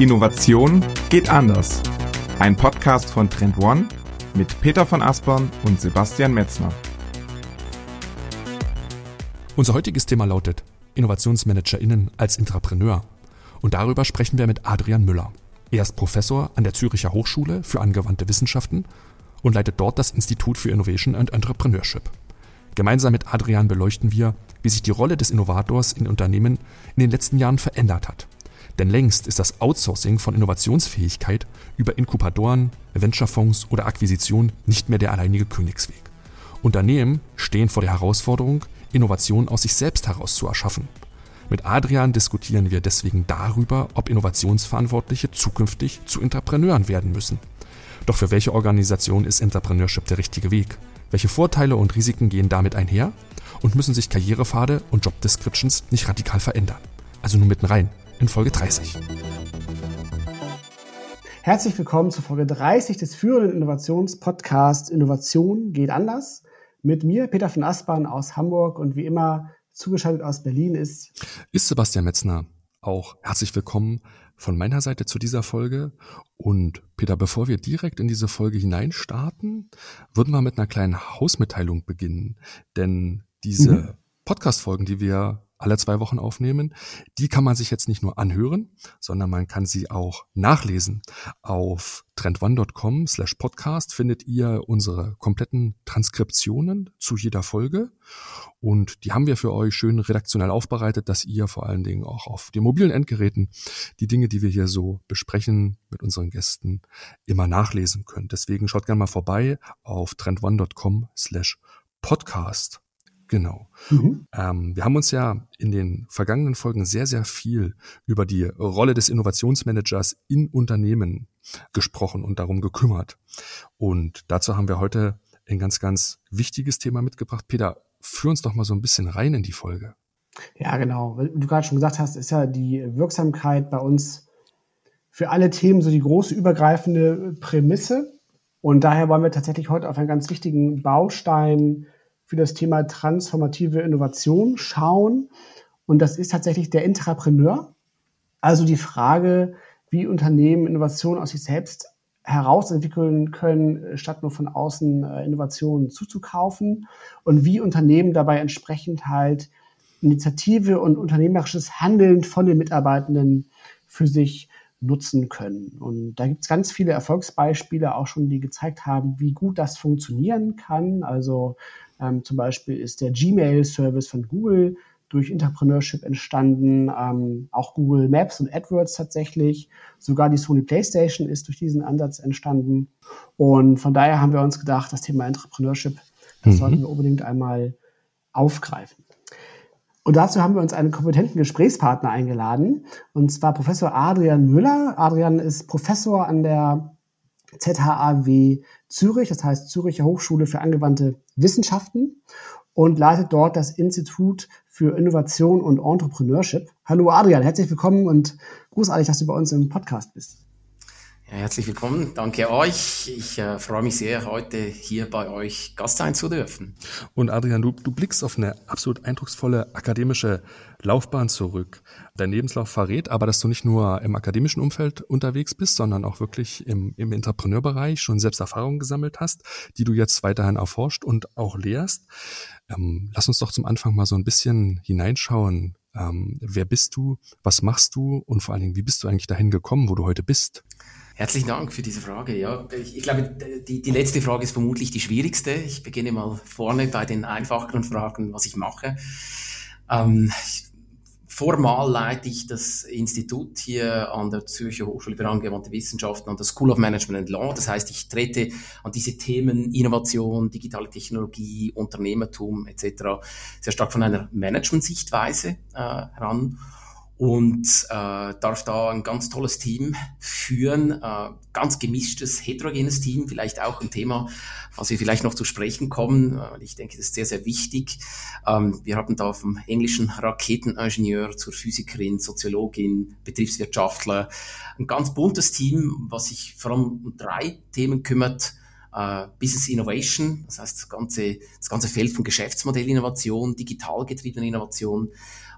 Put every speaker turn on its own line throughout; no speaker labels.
Innovation geht anders. Ein Podcast von Trend One mit Peter von Aspern und Sebastian Metzner.
Unser heutiges Thema lautet InnovationsmanagerInnen als Intrapreneur. Und darüber sprechen wir mit Adrian Müller. Er ist Professor an der Züricher Hochschule für angewandte Wissenschaften und leitet dort das Institut für Innovation and Entrepreneurship. Gemeinsam mit Adrian beleuchten wir, wie sich die Rolle des Innovators in Unternehmen in den letzten Jahren verändert hat denn längst ist das Outsourcing von Innovationsfähigkeit über Inkubatoren, Venturefonds oder Akquisition nicht mehr der alleinige Königsweg. Unternehmen stehen vor der Herausforderung, Innovation aus sich selbst heraus zu erschaffen. Mit Adrian diskutieren wir deswegen darüber, ob Innovationsverantwortliche zukünftig zu Entrepreneuren werden müssen. Doch für welche Organisation ist Entrepreneurship der richtige Weg? Welche Vorteile und Risiken gehen damit einher? Und müssen sich Karrierepfade und Job Descriptions nicht radikal verändern? Also nur mitten rein in Folge 30.
Herzlich willkommen zu Folge 30 des führenden Innovationspodcasts Innovation geht anders. Mit mir, Peter von Aspern aus Hamburg und wie immer zugeschaltet aus Berlin ist.
Ist Sebastian Metzner. Auch herzlich willkommen von meiner Seite zu dieser Folge. Und Peter, bevor wir direkt in diese Folge hineinstarten, würden wir mit einer kleinen Hausmitteilung beginnen. Denn diese mhm. Podcast-Folgen, die wir alle zwei Wochen aufnehmen. Die kann man sich jetzt nicht nur anhören, sondern man kann sie auch nachlesen. Auf trendone.com slash podcast findet ihr unsere kompletten Transkriptionen zu jeder Folge. Und die haben wir für euch schön redaktionell aufbereitet, dass ihr vor allen Dingen auch auf den mobilen Endgeräten die Dinge, die wir hier so besprechen mit unseren Gästen, immer nachlesen könnt. Deswegen schaut gerne mal vorbei auf trendone.com slash podcast. Genau. Mhm. Ähm, wir haben uns ja in den vergangenen Folgen sehr, sehr viel über die Rolle des Innovationsmanagers in Unternehmen gesprochen und darum gekümmert. Und dazu haben wir heute ein ganz, ganz wichtiges Thema mitgebracht. Peter, führ uns doch mal so ein bisschen rein in die Folge.
Ja, genau. Wie du gerade schon gesagt hast, ist ja die Wirksamkeit bei uns für alle Themen so die große übergreifende Prämisse. Und daher wollen wir tatsächlich heute auf einen ganz wichtigen Baustein für das Thema transformative Innovation schauen. Und das ist tatsächlich der Intrapreneur. Also die Frage, wie Unternehmen Innovation aus sich selbst herausentwickeln können, statt nur von außen äh, Innovationen zuzukaufen und wie Unternehmen dabei entsprechend halt Initiative und unternehmerisches Handeln von den Mitarbeitenden für sich nutzen können. Und da gibt es ganz viele Erfolgsbeispiele auch schon, die gezeigt haben, wie gut das funktionieren kann. Also ähm, zum Beispiel ist der Gmail-Service von Google durch Entrepreneurship entstanden, ähm, auch Google Maps und AdWords tatsächlich. Sogar die Sony PlayStation ist durch diesen Ansatz entstanden. Und von daher haben wir uns gedacht, das Thema Entrepreneurship, das mhm. sollten wir unbedingt einmal aufgreifen. Und dazu haben wir uns einen kompetenten Gesprächspartner eingeladen, und zwar Professor Adrian Müller. Adrian ist Professor an der ZHAW Zürich, das heißt Züricher Hochschule für angewandte Wissenschaften und leitet dort das Institut für Innovation und Entrepreneurship. Hallo Adrian, herzlich willkommen und großartig, dass du bei uns im Podcast bist.
Ja, herzlich willkommen, danke euch. Ich äh, freue mich sehr, heute hier bei euch Gast sein zu dürfen.
Und Adrian, du, du blickst auf eine absolut eindrucksvolle akademische Laufbahn zurück. Dein Lebenslauf verrät aber, dass du nicht nur im akademischen Umfeld unterwegs bist, sondern auch wirklich im, im Entrepreneurbereich schon selbst Erfahrungen gesammelt hast, die du jetzt weiterhin erforscht und auch lehrst. Ähm, lass uns doch zum Anfang mal so ein bisschen hineinschauen. Ähm, wer bist du? Was machst du? Und vor allen Dingen, wie bist du eigentlich dahin gekommen, wo du heute bist?
Herzlichen Dank für diese Frage. Ja, ich, ich glaube, die, die letzte Frage ist vermutlich die schwierigste. Ich beginne mal vorne bei den einfacheren Fragen, was ich mache. Ähm, formal leite ich das Institut hier an der Zürcher Hochschule für angewandte Wissenschaften an der School of Management and Law. Das heißt, ich trete an diese Themen Innovation, digitale Technologie, Unternehmertum etc. sehr stark von einer Management-Sichtweise äh, heran und äh, darf da ein ganz tolles Team führen, äh, ganz gemischtes, heterogenes Team, vielleicht auch ein Thema, was wir vielleicht noch zu sprechen kommen, äh, ich denke, das ist sehr, sehr wichtig. Ähm, wir haben da vom englischen Raketeningenieur zur Physikerin, Soziologin, Betriebswirtschaftler, ein ganz buntes Team, was sich vor allem um drei Themen kümmert, äh, Business Innovation, das heißt das ganze, das ganze Feld von Geschäftsmodellinnovation, digital getriebene Innovation,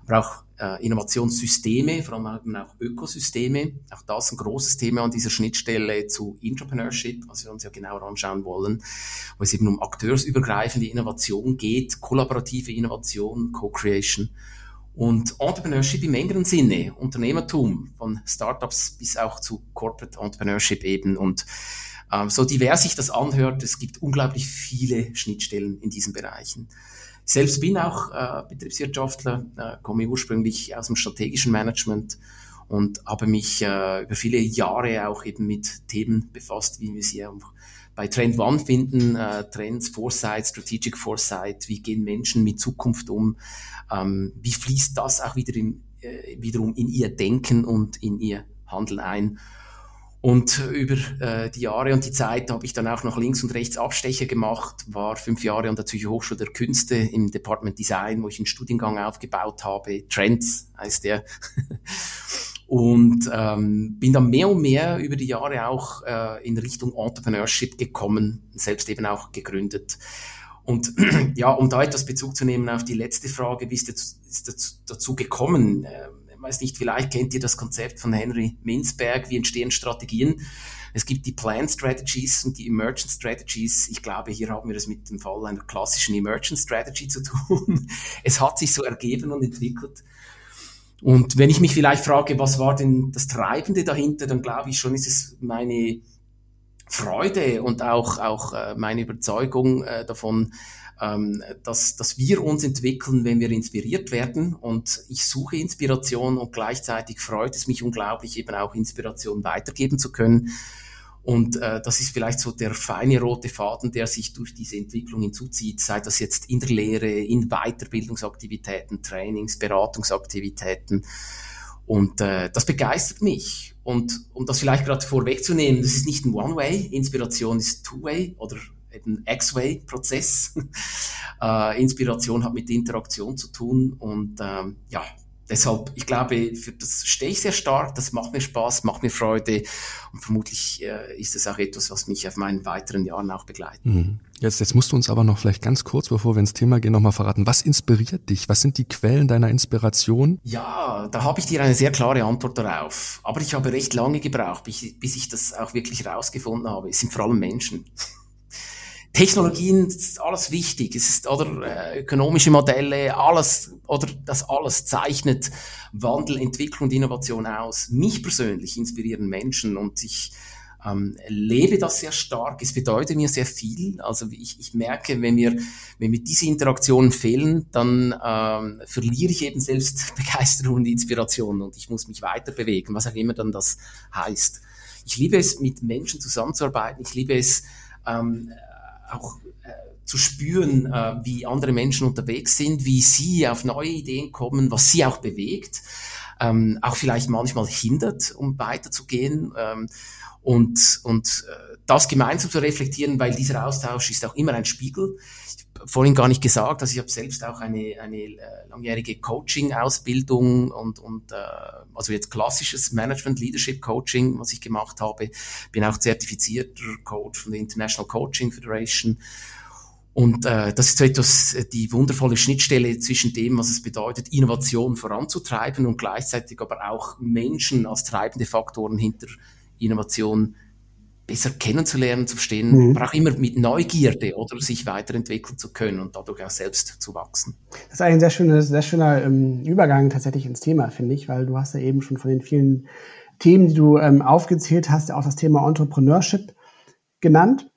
aber auch äh, Innovationssysteme, vor allem auch Ökosysteme. Auch das ein großes Thema an dieser Schnittstelle zu Entrepreneurship, was wir uns ja genauer anschauen wollen, wo es eben um akteursübergreifende Innovation geht, kollaborative Innovation, Co-Creation und Entrepreneurship im engeren Sinne, Unternehmertum, von Startups bis auch zu Corporate Entrepreneurship eben und ähm, so divers sich das anhört, es gibt unglaublich viele Schnittstellen in diesen Bereichen. Selbst bin auch äh, Betriebswirtschaftler, äh, komme ursprünglich aus dem strategischen Management und habe mich äh, über viele Jahre auch eben mit Themen befasst, wie wir sie auch bei Trend One finden, äh, Trends, Foresight, Strategic Foresight, wie gehen Menschen mit Zukunft um, ähm, wie fließt das auch wieder in, äh, wiederum in ihr Denken und in ihr Handeln ein. Und über äh, die Jahre und die Zeit habe ich dann auch noch links und rechts Abstecher gemacht, war fünf Jahre an der Zürcher Hochschule der Künste im Department Design, wo ich einen Studiengang aufgebaut habe. Trends heißt der. und ähm, bin dann mehr und mehr über die Jahre auch äh, in Richtung Entrepreneurship gekommen, selbst eben auch gegründet. Und ja, um da etwas Bezug zu nehmen auf die letzte Frage, wie ist es dazu gekommen? Ähm, weiß nicht, vielleicht kennt ihr das Konzept von Henry Minzberg, wie entstehen Strategien. Es gibt die Plan Strategies und die Emergent Strategies. Ich glaube, hier haben wir es mit dem Fall einer klassischen Emergent Strategy zu tun. Es hat sich so ergeben und entwickelt. Und wenn ich mich vielleicht frage, was war denn das Treibende dahinter, dann glaube ich schon, ist es meine Freude und auch, auch äh, meine Überzeugung äh, davon, ähm, dass, dass wir uns entwickeln, wenn wir inspiriert werden. Und ich suche Inspiration und gleichzeitig freut es mich unglaublich, eben auch Inspiration weitergeben zu können. Und äh, das ist vielleicht so der feine rote Faden, der sich durch diese Entwicklung hinzuzieht, sei das jetzt in der Lehre, in Weiterbildungsaktivitäten, Trainings, Beratungsaktivitäten. Und äh, das begeistert mich. Und um das vielleicht gerade vorwegzunehmen, das ist nicht ein One-Way, Inspiration ist Two-Way oder eben X-Way-Prozess. äh, Inspiration hat mit Interaktion zu tun und ähm, ja, deshalb, ich glaube, für das stehe ich sehr stark, das macht mir Spaß, macht mir Freude und vermutlich äh, ist es auch etwas, was mich auf meinen weiteren Jahren auch begleitet. Mhm.
Jetzt, jetzt musst du uns aber noch vielleicht ganz kurz, bevor wir ins Thema gehen, nochmal verraten, was inspiriert dich? Was sind die Quellen deiner Inspiration?
Ja, da habe ich dir eine sehr klare Antwort darauf. Aber ich habe recht lange gebraucht, bis, bis ich das auch wirklich rausgefunden habe. Es sind vor allem Menschen. Technologien, ist alles wichtig. Es ist, oder, äh, ökonomische Modelle, alles, oder das alles zeichnet Wandel, Entwicklung und Innovation aus. Mich persönlich inspirieren Menschen und ich, ähm, lebe das sehr stark. Es bedeutet mir sehr viel. Also ich, ich merke, wenn mir, wenn mir diese Interaktionen fehlen, dann ähm, verliere ich eben selbst Begeisterung und Inspiration und ich muss mich weiter bewegen, was auch immer dann das heißt. Ich liebe es, mit Menschen zusammenzuarbeiten. Ich liebe es, ähm, auch äh, zu spüren, äh, wie andere Menschen unterwegs sind, wie sie auf neue Ideen kommen, was sie auch bewegt, ähm, auch vielleicht manchmal hindert, um weiterzugehen ähm, und, und äh, das gemeinsam zu reflektieren, weil dieser Austausch ist auch immer ein Spiegel. Vorhin gar nicht gesagt, dass ich habe selbst auch eine, eine äh, langjährige Coaching-Ausbildung und, und äh, also jetzt klassisches Management Leadership Coaching, was ich gemacht habe. Bin auch zertifizierter Coach von der International Coaching Federation. Und äh, das ist so etwas, äh, die wundervolle Schnittstelle zwischen dem, was es bedeutet, Innovation voranzutreiben und gleichzeitig aber auch Menschen als treibende Faktoren hinter Innovation besser kennenzulernen, zu verstehen, mhm. aber auch immer mit Neugierde oder sich weiterentwickeln zu können und dadurch auch selbst zu wachsen.
Das ist ein sehr schöner, sehr schöner ähm, Übergang tatsächlich ins Thema, finde ich, weil du hast ja eben schon von den vielen Themen, die du ähm, aufgezählt hast, auch das Thema Entrepreneurship genannt.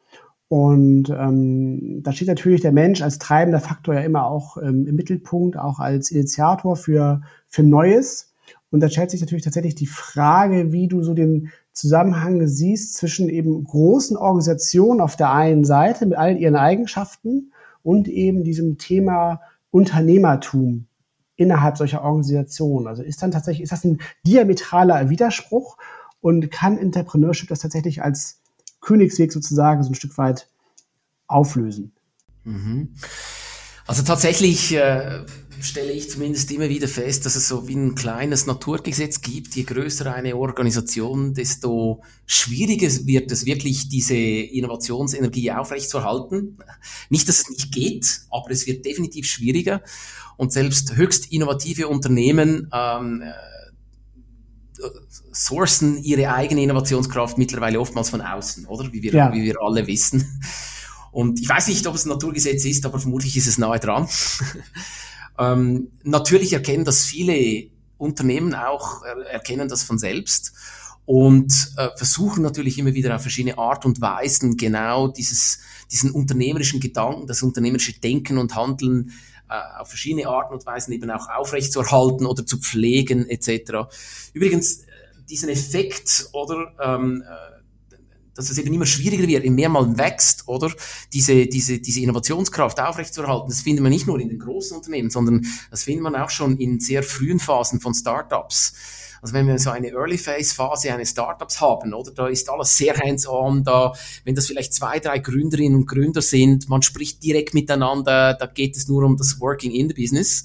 Und ähm, da steht natürlich der Mensch als treibender Faktor ja immer auch ähm, im Mittelpunkt, auch als Initiator für, für Neues. Und da stellt sich natürlich tatsächlich die Frage, wie du so den Zusammenhang siehst zwischen eben großen Organisationen auf der einen Seite mit all ihren Eigenschaften und eben diesem Thema Unternehmertum innerhalb solcher Organisationen. Also ist dann tatsächlich, ist das ein diametraler Widerspruch und kann Entrepreneurship das tatsächlich als Königsweg sozusagen so ein Stück weit auflösen?
Mhm. Also tatsächlich äh, stelle ich zumindest immer wieder fest, dass es so wie ein kleines Naturgesetz gibt. Je größer eine Organisation, desto schwieriger wird es wirklich, diese Innovationsenergie aufrechtzuerhalten. Nicht, dass es nicht geht, aber es wird definitiv schwieriger. Und selbst höchst innovative Unternehmen ähm, äh, sourcen ihre eigene Innovationskraft mittlerweile oftmals von außen, oder? Wie wir, ja. wie wir alle wissen. Und ich weiß nicht, ob es ein Naturgesetz ist, aber vermutlich ist es nahe dran. Ähm, natürlich erkennen das viele Unternehmen auch, erkennen das von selbst und äh, versuchen natürlich immer wieder auf verschiedene Art und Weisen genau dieses, diesen unternehmerischen Gedanken, das unternehmerische Denken und Handeln äh, auf verschiedene Arten und Weisen eben auch aufrechtzuerhalten oder zu pflegen etc. Übrigens, äh, diesen Effekt oder ähm, äh, dass es eben immer schwieriger wird, je mehr man wächst, oder diese, diese, diese Innovationskraft aufrechtzuerhalten. Das findet man nicht nur in den großen Unternehmen, sondern das findet man auch schon in sehr frühen Phasen von Startups. Also wenn wir so eine Early Phase Phase eines Startups haben, oder da ist alles sehr hands-on, da wenn das vielleicht zwei, drei Gründerinnen und Gründer sind, man spricht direkt miteinander, da geht es nur um das Working in the Business.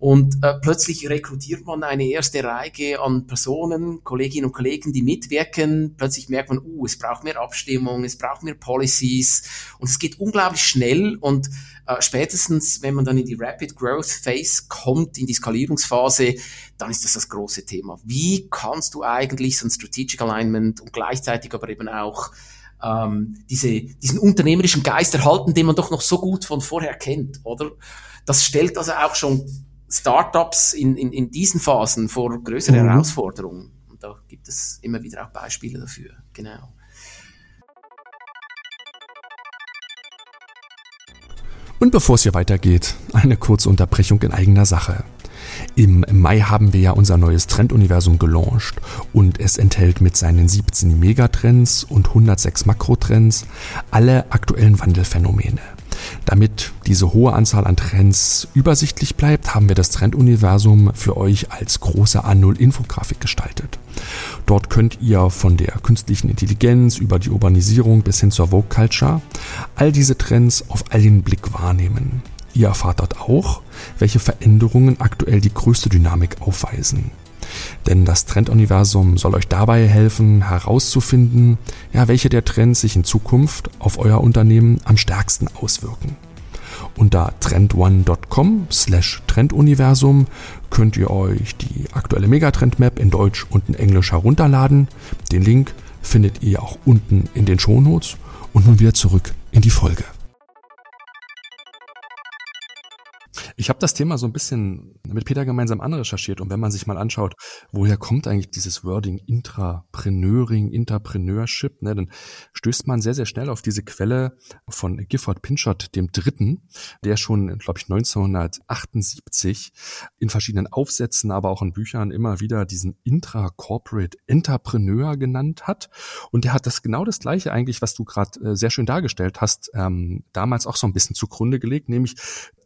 Und äh, plötzlich rekrutiert man eine erste Reihe an Personen, Kolleginnen und Kollegen, die mitwirken. Plötzlich merkt man, uh, es braucht mehr Abstimmung, es braucht mehr Policies und es geht unglaublich schnell und äh, spätestens, wenn man dann in die Rapid Growth Phase kommt, in die Skalierungsphase, dann ist das das große Thema. Wie kannst du eigentlich so ein Strategic Alignment und gleichzeitig aber eben auch ähm, diese, diesen unternehmerischen Geist erhalten, den man doch noch so gut von vorher kennt, oder? Das stellt also auch schon Startups in, in, in diesen Phasen vor größere mhm. Herausforderungen. Und da gibt es immer wieder auch Beispiele dafür. Genau.
Und bevor es hier weitergeht, eine kurze Unterbrechung in eigener Sache. Im Mai haben wir ja unser neues Trenduniversum gelauncht und es enthält mit seinen 17 Megatrends und 106 Makrotrends alle aktuellen Wandelphänomene. Damit diese hohe Anzahl an Trends übersichtlich bleibt, haben wir das Trenduniversum für euch als große A0-Infografik gestaltet. Dort könnt ihr von der künstlichen Intelligenz über die Urbanisierung bis hin zur Vogue Culture all diese Trends auf einen Blick wahrnehmen. Ihr erfahrt dort auch, welche Veränderungen aktuell die größte Dynamik aufweisen. Denn das Trenduniversum soll euch dabei helfen, herauszufinden, ja, welche der Trends sich in Zukunft auf euer Unternehmen am stärksten auswirken. Unter trendone.com slash Trenduniversum könnt ihr euch die aktuelle Megatrend-Map in Deutsch und in Englisch herunterladen. Den Link findet ihr auch unten in den Shownotes. Und nun wieder zurück in die Folge. Ich habe das Thema so ein bisschen mit Peter gemeinsam anrecherchiert und wenn man sich mal anschaut, woher kommt eigentlich dieses Wording Intrapreneuring, Interpreneurship, ne, dann stößt man sehr, sehr schnell auf diese Quelle von Gifford Pinchot dem Dritten, der schon, glaube ich, 1978 in verschiedenen Aufsätzen, aber auch in Büchern immer wieder diesen Intra-Corporate Entrepreneur genannt hat. Und der hat das genau das Gleiche eigentlich, was du gerade äh, sehr schön dargestellt hast, ähm, damals auch so ein bisschen zugrunde gelegt, nämlich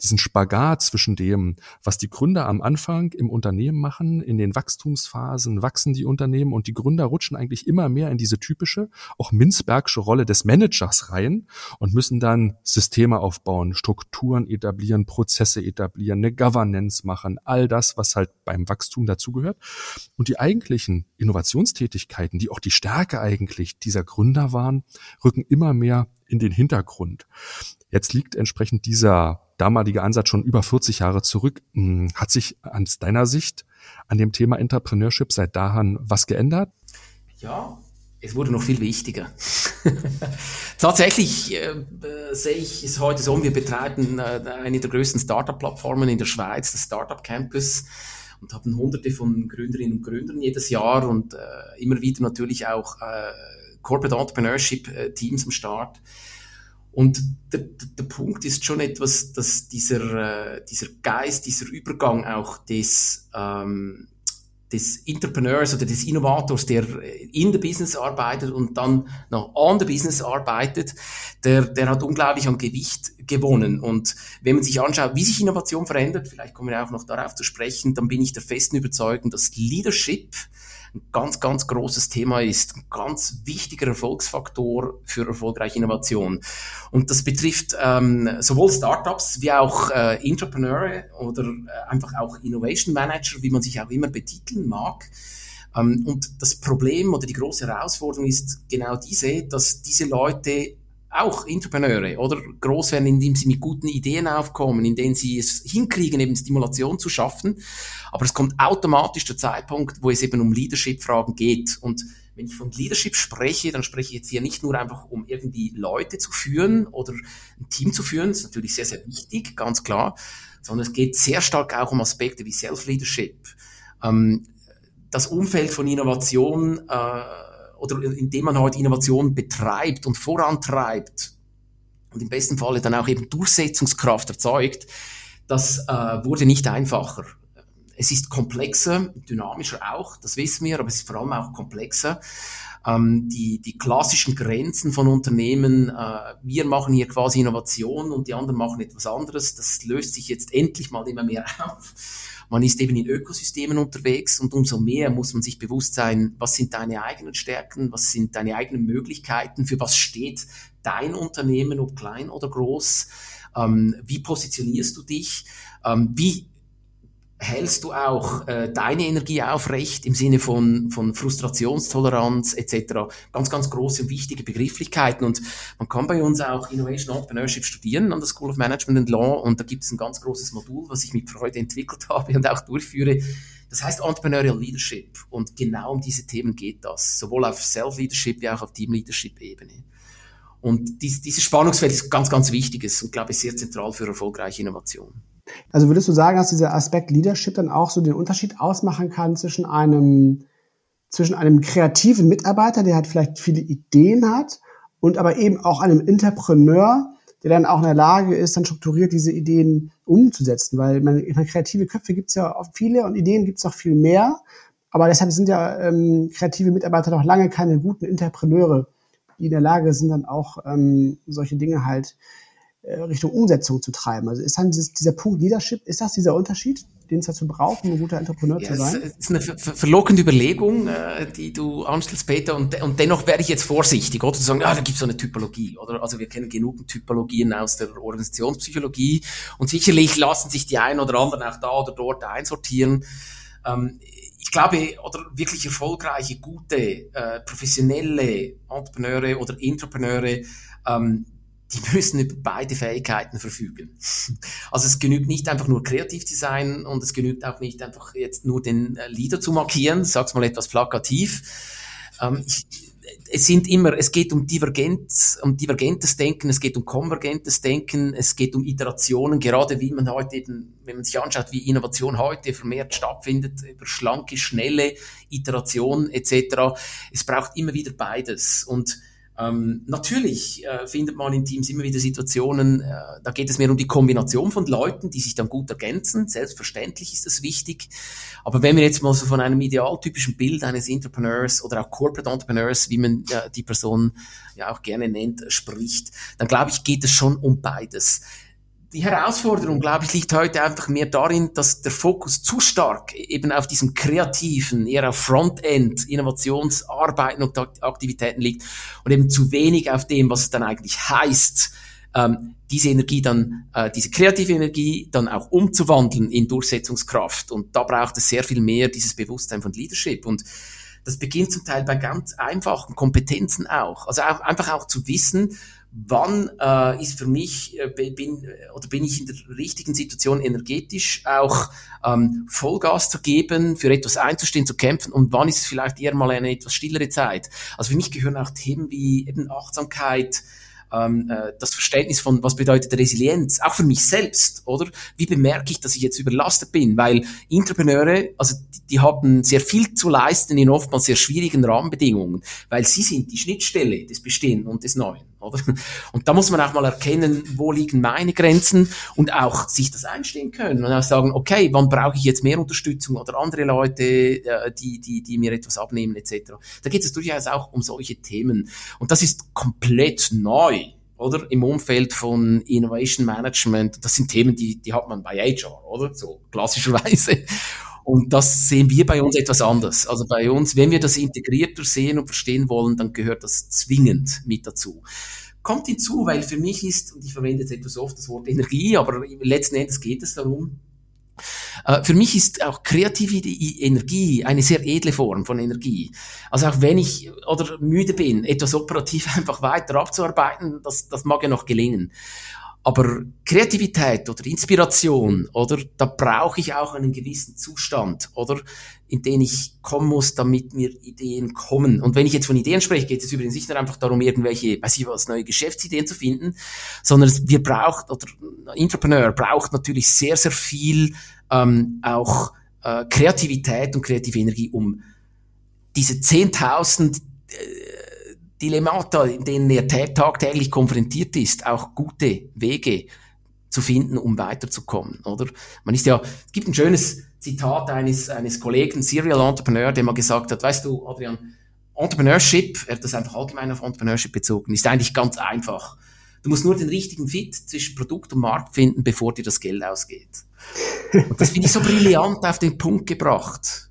diesen Spagat zwischen dem, was die Gründer am Anfang im Unternehmen machen, in den Wachstumsphasen wachsen die Unternehmen und die Gründer rutschen eigentlich immer mehr in diese typische, auch Minzbergsche Rolle des Managers rein und müssen dann Systeme aufbauen, Strukturen etablieren, Prozesse etablieren, eine Governance machen, all das, was halt beim Wachstum dazugehört. Und die eigentlichen Innovationstätigkeiten, die auch die Stärke eigentlich dieser Gründer waren, rücken immer mehr in den Hintergrund. Jetzt liegt entsprechend dieser damalige Ansatz schon über 40 Jahre zurück. Hm, hat sich aus deiner Sicht an dem Thema Entrepreneurship seit dahin was geändert?
Ja, es wurde noch viel wichtiger. Tatsächlich äh, sehe ich es heute so, wir betreiben äh, eine der größten Startup-Plattformen in der Schweiz, das Startup Campus, und haben hunderte von Gründerinnen und Gründern jedes Jahr und äh, immer wieder natürlich auch äh, Corporate Entrepreneurship äh, am Start. Und der, der Punkt ist schon etwas, dass dieser, äh, dieser Geist, dieser Übergang auch des, ähm, des Entrepreneurs oder des Innovators, der in der Business arbeitet und dann noch on the Business arbeitet, der, der hat unglaublich an Gewicht gewonnen. Und wenn man sich anschaut, wie sich Innovation verändert, vielleicht kommen wir auch noch darauf zu sprechen, dann bin ich der festen Überzeugung, dass Leadership ein ganz, ganz großes Thema ist, ein ganz wichtiger Erfolgsfaktor für erfolgreiche Innovation. Und das betrifft ähm, sowohl Startups wie auch äh, Entrepreneure oder äh, einfach auch Innovation Manager, wie man sich auch immer betiteln mag. Ähm, und das Problem oder die große Herausforderung ist genau diese, dass diese Leute auch Entrepreneure oder groß werden, indem sie mit guten Ideen aufkommen, indem sie es hinkriegen, eben Stimulation zu schaffen. Aber es kommt automatisch der Zeitpunkt, wo es eben um Leadership-Fragen geht. Und wenn ich von Leadership spreche, dann spreche ich jetzt hier nicht nur einfach, um irgendwie Leute zu führen oder ein Team zu führen, das ist natürlich sehr, sehr wichtig, ganz klar, sondern es geht sehr stark auch um Aspekte wie Self-Leadership. Ähm, das Umfeld von Innovation äh, oder indem man heute Innovation betreibt und vorantreibt und im besten Falle dann auch eben Durchsetzungskraft erzeugt, das äh, wurde nicht einfacher. Es ist komplexer, dynamischer auch, das wissen wir, aber es ist vor allem auch komplexer. Ähm, die, die klassischen Grenzen von Unternehmen, äh, wir machen hier quasi Innovation und die anderen machen etwas anderes, das löst sich jetzt endlich mal immer mehr auf. Man ist eben in Ökosystemen unterwegs und umso mehr muss man sich bewusst sein, was sind deine eigenen Stärken, was sind deine eigenen Möglichkeiten, für was steht dein Unternehmen, ob klein oder groß, ähm, wie positionierst du dich, ähm, wie hältst du auch äh, deine Energie aufrecht im Sinne von, von Frustrationstoleranz etc. Ganz, ganz große und wichtige Begrifflichkeiten. Und man kann bei uns auch Innovation Entrepreneurship studieren an der School of Management and Law. Und da gibt es ein ganz großes Modul, was ich mit Freude entwickelt habe und auch durchführe. Das heißt Entrepreneurial Leadership. Und genau um diese Themen geht das. Sowohl auf Self-Leadership wie auch auf Team-Leadership-Ebene. Und dies, dieses Spannungsfeld ist ganz, ganz wichtiges und, glaube ich, sehr zentral für erfolgreiche Innovation.
Also würdest du sagen, dass dieser Aspekt Leadership dann auch so den Unterschied ausmachen kann zwischen einem, zwischen einem kreativen Mitarbeiter, der halt vielleicht viele Ideen hat, und aber eben auch einem Entrepreneur, der dann auch in der Lage ist, dann strukturiert diese Ideen umzusetzen. Weil man, kreative Köpfe gibt es ja oft viele und Ideen gibt es auch viel mehr. Aber deshalb sind ja ähm, kreative Mitarbeiter noch lange keine guten Entrepreneure, die in der Lage sind, dann auch ähm, solche Dinge halt Richtung Umsetzung zu treiben. Also ist dann dieses, dieser Punkt Leadership, ist das dieser Unterschied, den es dazu braucht, um ein guter Entrepreneur ja, zu sein?
Das ist eine ver verlockende Überlegung, äh, die du anstellst, Peter, und, und dennoch werde ich jetzt vorsichtig, oder zu sagen, ja, da gibt es so eine Typologie, oder? Also wir kennen genug Typologien aus der Organisationspsychologie und sicherlich lassen sich die einen oder anderen auch da oder dort einsortieren. Ähm, ich glaube, oder wirklich erfolgreiche, gute, äh, professionelle Entrepreneure oder Entrepreneure, ähm, die müssen über beide Fähigkeiten verfügen. Also es genügt nicht einfach nur kreativ zu sein und es genügt auch nicht einfach jetzt nur den äh, Leader zu markieren, sag's mal etwas plakativ. Ähm, ich, es sind immer, es geht um Divergenz, um divergentes Denken, es geht um konvergentes Denken, es geht um Iterationen, gerade wie man heute eben, wenn man sich anschaut, wie Innovation heute vermehrt stattfindet, über schlanke, schnelle Iteration etc. Es braucht immer wieder beides und ähm, natürlich äh, findet man in Teams immer wieder Situationen, äh, da geht es mehr um die Kombination von Leuten, die sich dann gut ergänzen. Selbstverständlich ist das wichtig. Aber wenn wir jetzt mal so von einem idealtypischen Bild eines Entrepreneurs oder auch Corporate Entrepreneurs, wie man äh, die Person ja auch gerne nennt, spricht, dann glaube ich, geht es schon um beides die Herausforderung, glaube ich, liegt heute einfach mehr darin, dass der Fokus zu stark eben auf diesem kreativen, eher auf Frontend, Innovationsarbeiten und Aktivitäten liegt und eben zu wenig auf dem, was es dann eigentlich heißt, ähm, diese Energie dann, äh, diese kreative Energie dann auch umzuwandeln in Durchsetzungskraft. Und da braucht es sehr viel mehr dieses Bewusstsein von Leadership. Und das beginnt zum Teil bei ganz einfachen Kompetenzen auch. Also auch, einfach auch zu wissen, wann äh, ist für mich äh, bin oder bin ich in der richtigen Situation energetisch auch ähm, Vollgas zu geben, für etwas einzustehen, zu kämpfen und wann ist es vielleicht eher mal eine etwas stillere Zeit. Also für mich gehören auch Themen wie eben Achtsamkeit, ähm, äh, das Verständnis von, was bedeutet Resilienz, auch für mich selbst, oder? Wie bemerke ich, dass ich jetzt überlastet bin? Weil Entrepreneure, also die, die haben sehr viel zu leisten in oftmals sehr schwierigen Rahmenbedingungen, weil sie sind die Schnittstelle des Bestehenden und des Neuen. Oder? Und da muss man auch mal erkennen, wo liegen meine Grenzen und auch sich das einstehen können und auch sagen, okay, wann brauche ich jetzt mehr Unterstützung oder andere Leute, äh, die, die, die mir etwas abnehmen etc. Da geht es durchaus auch um solche Themen. Und das ist komplett neu oder im Umfeld von Innovation Management. Das sind Themen, die, die hat man bei HR, oder? So klassischerweise. Und das sehen wir bei uns etwas anders. Also bei uns, wenn wir das integrierter sehen und verstehen wollen, dann gehört das zwingend mit dazu. Kommt hinzu, weil für mich ist, und ich verwende jetzt etwas oft das Wort Energie, aber letzten Endes geht es darum, äh, für mich ist auch kreative Energie eine sehr edle Form von Energie. Also auch wenn ich oder müde bin, etwas operativ einfach weiter abzuarbeiten, das, das mag ja noch gelingen. Aber Kreativität oder Inspiration, oder da brauche ich auch einen gewissen Zustand, oder in den ich kommen muss, damit mir Ideen kommen. Und wenn ich jetzt von Ideen spreche, geht es übrigens nicht nur einfach darum, irgendwelche, weiß ich was, neue Geschäftsideen zu finden, sondern wir braucht oder Entrepreneur braucht natürlich sehr sehr viel ähm, auch äh, Kreativität und kreative Energie, um diese 10.000 äh, Dilemmata, in denen er tagtäglich konfrontiert ist, auch gute Wege zu finden, um weiterzukommen, oder? Man ist ja, es gibt ein schönes Zitat eines, eines Kollegen, Serial Entrepreneur, der mal gesagt hat, weißt du, Adrian, Entrepreneurship, er hat das einfach allgemein auf Entrepreneurship bezogen, ist eigentlich ganz einfach. Du musst nur den richtigen Fit zwischen Produkt und Markt finden, bevor dir das Geld ausgeht. Und das finde ich so brillant auf den Punkt gebracht.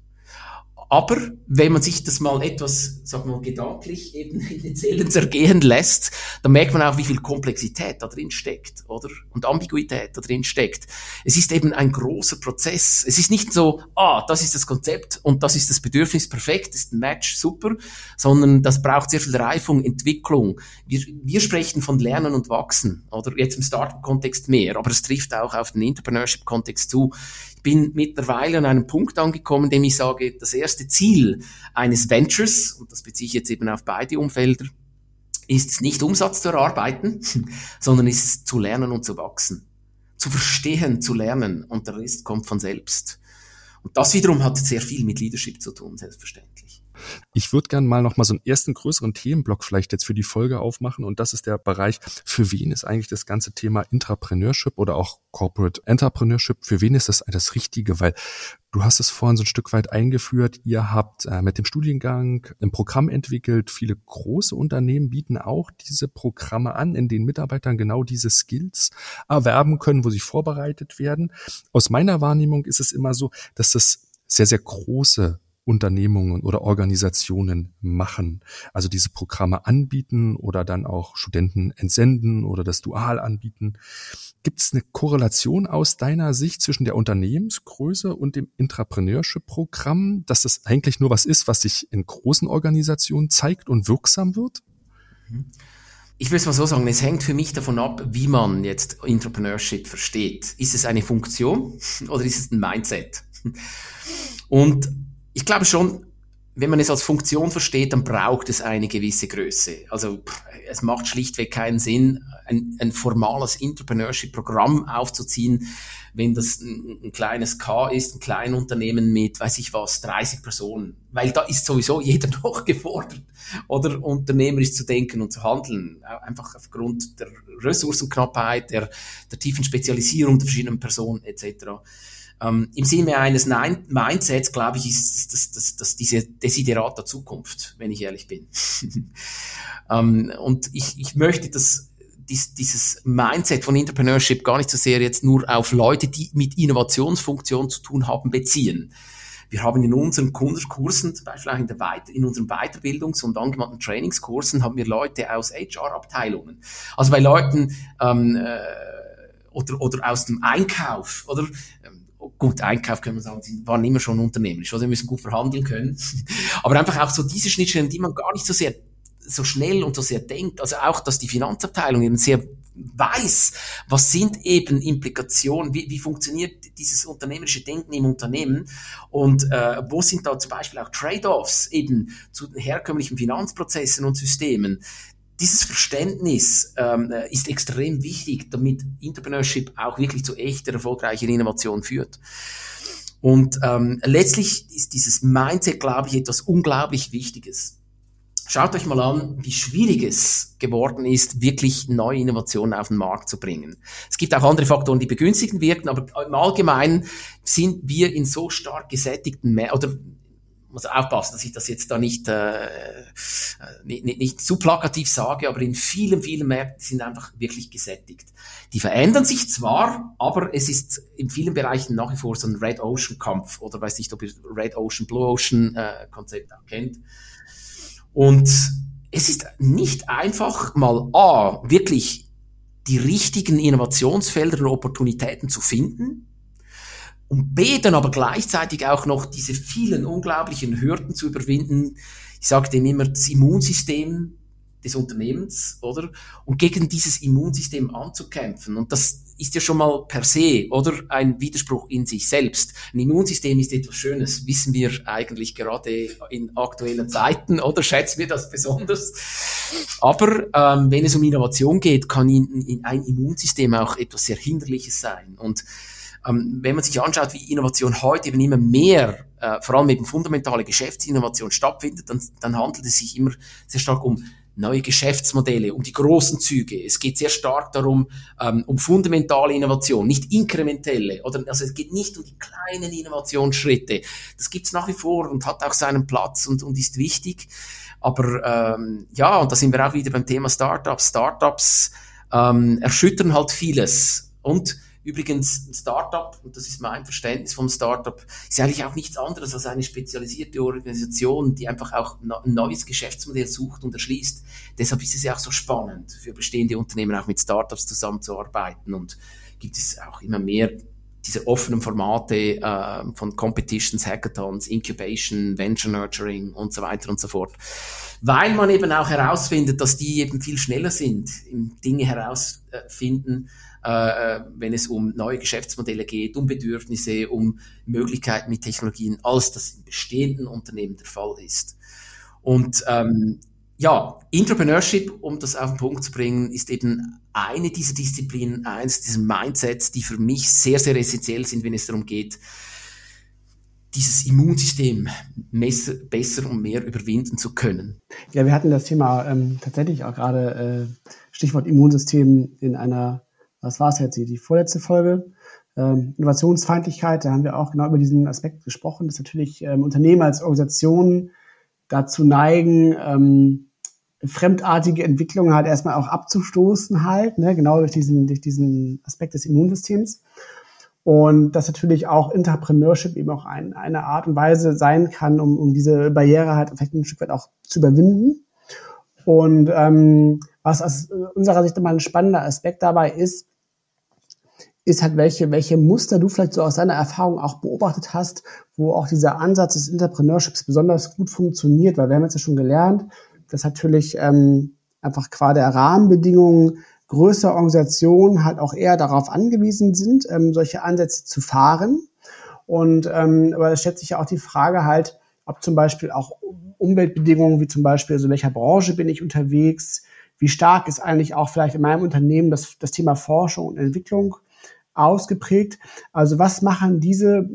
Aber wenn man sich das mal etwas, sag mal, gedanklich eben in den Zellen zergehen lässt, dann merkt man auch, wie viel Komplexität da drin steckt, oder? Und Ambiguität da drin steckt. Es ist eben ein großer Prozess. Es ist nicht so, ah, das ist das Konzept und das ist das Bedürfnis, perfekt, ist ein Match, super, sondern das braucht sehr viel Reifung, Entwicklung. Wir, wir sprechen von Lernen und Wachsen, oder? Jetzt im Startup-Kontext mehr, aber es trifft auch auf den Entrepreneurship-Kontext zu bin mittlerweile an einem Punkt angekommen, dem ich sage, das erste Ziel eines Ventures, und das beziehe ich jetzt eben auf beide Umfelder, ist es nicht Umsatz zu erarbeiten, sondern ist es zu lernen und zu wachsen. Zu verstehen, zu lernen und der Rest kommt von selbst. Und das wiederum hat sehr viel mit Leadership zu tun, selbstverständlich.
Ich würde gerne mal noch mal so einen ersten größeren Themenblock vielleicht jetzt für die Folge aufmachen und das ist der Bereich, für wen ist eigentlich das ganze Thema Intrapreneurship oder auch Corporate Entrepreneurship, für wen ist das das Richtige? Weil du hast es vorhin so ein Stück weit eingeführt, ihr habt äh, mit dem Studiengang ein Programm entwickelt, viele große Unternehmen bieten auch diese Programme an, in denen Mitarbeitern genau diese Skills erwerben können, wo sie vorbereitet werden. Aus meiner Wahrnehmung ist es immer so, dass das sehr, sehr große Unternehmungen oder Organisationen machen. Also diese Programme anbieten oder dann auch Studenten entsenden oder das Dual anbieten. Gibt es eine Korrelation aus deiner Sicht zwischen der Unternehmensgröße und dem Intrapreneurship-Programm, dass das eigentlich nur was ist, was sich in großen Organisationen zeigt und wirksam wird?
Ich will es mal so sagen, es hängt für mich davon ab, wie man jetzt Entrepreneurship versteht. Ist es eine Funktion oder ist es ein Mindset? Und ich glaube schon, wenn man es als Funktion versteht, dann braucht es eine gewisse Größe. Also es macht schlichtweg keinen Sinn, ein, ein formales Entrepreneurship-Programm aufzuziehen, wenn das ein, ein, kleines K ist, ein Kleinunternehmen mit, weiß ich was, 30 Personen. Weil da ist sowieso jeder noch gefordert, oder unternehmerisch zu denken und zu handeln. Einfach aufgrund der Ressourcenknappheit, der, der tiefen Spezialisierung der verschiedenen Personen etc. Ähm, Im Sinne eines Nein Mindsets, glaube ich, ist das, das, das diese Desiderat der Zukunft, wenn ich ehrlich bin. ähm, und ich, ich möchte das dies, dieses Mindset von Entrepreneurship gar nicht so sehr jetzt nur auf Leute, die mit Innovationsfunktion zu tun haben, beziehen. Wir haben in unseren Kursen, zum Beispiel auch in, der Weit in unseren Weiterbildungs- und angewandten Trainingskursen, haben wir Leute aus HR-Abteilungen. Also bei Leuten ähm, äh, oder, oder aus dem Einkauf oder gut, Einkauf können wir sagen, sie waren immer schon unternehmerisch, oder? Sie müssen gut verhandeln können. Aber einfach auch so diese Schnittstellen, die man gar nicht so sehr, so schnell und so sehr denkt. Also auch, dass die Finanzabteilung eben sehr weiß, was sind eben Implikationen, wie, wie funktioniert dieses unternehmerische Denken im Unternehmen und äh, wo sind da zum Beispiel auch Trade-offs eben zu den herkömmlichen Finanzprozessen und Systemen, dieses Verständnis ähm, ist extrem wichtig, damit Entrepreneurship auch wirklich zu echter, erfolgreicher Innovation führt. Und ähm, letztlich ist dieses Mindset, glaube ich, etwas unglaublich Wichtiges. Schaut euch mal an, wie schwierig es geworden ist, wirklich neue Innovationen auf den Markt zu bringen. Es gibt auch andere Faktoren, die begünstigend wirken, aber im Allgemeinen sind wir in so stark gesättigten, oder muss aufpassen, dass ich das jetzt da nicht, äh, nicht, nicht, nicht zu plakativ sage, aber in vielen, vielen Märkten sind einfach wirklich gesättigt. Die verändern sich zwar, aber es ist in vielen Bereichen nach wie vor so ein Red Ocean Kampf oder weiß nicht, ob ihr Red Ocean, Blue Ocean äh, Konzept auch kennt. Und es ist nicht einfach mal A, wirklich die richtigen Innovationsfelder und Opportunitäten zu finden und B, dann aber gleichzeitig auch noch diese vielen unglaublichen Hürden zu überwinden. Ich sage dem immer, das Immunsystem des Unternehmens, oder? Und gegen dieses Immunsystem anzukämpfen. Und das ist ja schon mal per se, oder? Ein Widerspruch in sich selbst. Ein Immunsystem ist etwas Schönes, wissen wir eigentlich gerade in aktuellen Zeiten, oder? Schätzen wir das besonders. Aber ähm, wenn es um Innovation geht, kann in, in ein Immunsystem auch etwas sehr Hinderliches sein. Und ähm, wenn man sich anschaut, wie Innovation heute eben immer mehr, äh, vor allem eben fundamentale Geschäftsinnovation stattfindet, dann, dann handelt es sich immer sehr stark um neue Geschäftsmodelle, um die großen Züge. Es geht sehr stark darum, ähm, um fundamentale Innovation, nicht inkrementelle. Oder, also es geht nicht um die kleinen Innovationsschritte. Das gibt's nach wie vor und hat auch seinen Platz und, und ist wichtig. Aber ähm, ja, und da sind wir auch wieder beim Thema Startups. Startups ähm, erschüttern halt vieles. Und Übrigens, ein Startup, und das ist mein Verständnis vom Startup, ist eigentlich auch nichts anderes als eine spezialisierte Organisation, die einfach auch ein neues Geschäftsmodell sucht und erschließt. Deshalb ist es ja auch so spannend, für bestehende Unternehmen auch mit Startups zusammenzuarbeiten und gibt es auch immer mehr diese offenen Formate äh, von Competitions, Hackathons, Incubation, Venture Nurturing und so weiter und so fort. Weil man eben auch herausfindet, dass die eben viel schneller sind im Dinge herausfinden, äh, wenn es um neue Geschäftsmodelle geht, um Bedürfnisse, um Möglichkeiten mit Technologien, als das in bestehenden Unternehmen der Fall ist. Und ähm, ja, Entrepreneurship, um das auf den Punkt zu bringen, ist eben eine dieser Disziplinen, eines dieser Mindsets, die für mich sehr, sehr essentiell sind, wenn es darum geht, dieses Immunsystem messer, besser und mehr überwinden zu können.
Ja, wir hatten das Thema ähm, tatsächlich auch gerade äh, Stichwort Immunsystem in einer was war es jetzt hier, die vorletzte Folge, ähm, Innovationsfeindlichkeit, da haben wir auch genau über diesen Aspekt gesprochen, dass natürlich ähm, Unternehmen als Organisationen dazu neigen, ähm, fremdartige Entwicklungen halt erstmal auch abzustoßen halt, ne, genau durch diesen, durch diesen Aspekt des Immunsystems. Und dass natürlich auch Entrepreneurship eben auch ein, eine Art und Weise sein kann, um, um diese Barriere halt vielleicht ein Stück weit auch zu überwinden. Und ähm, was aus unserer Sicht immer ein spannender Aspekt dabei ist, ist halt, welche, welche Muster du vielleicht so aus deiner Erfahrung auch beobachtet hast, wo auch dieser Ansatz des Entrepreneurships besonders gut funktioniert, weil wir haben jetzt ja schon gelernt, dass natürlich ähm, einfach qua der Rahmenbedingungen größere Organisationen halt auch eher darauf angewiesen sind, ähm, solche Ansätze zu fahren. Und ähm, aber es stellt sich ja auch die Frage halt, ob zum Beispiel auch Umweltbedingungen, wie zum Beispiel, also in welcher Branche bin ich unterwegs, wie stark ist eigentlich auch vielleicht in meinem Unternehmen das, das Thema Forschung und Entwicklung ausgeprägt. Also was machen diese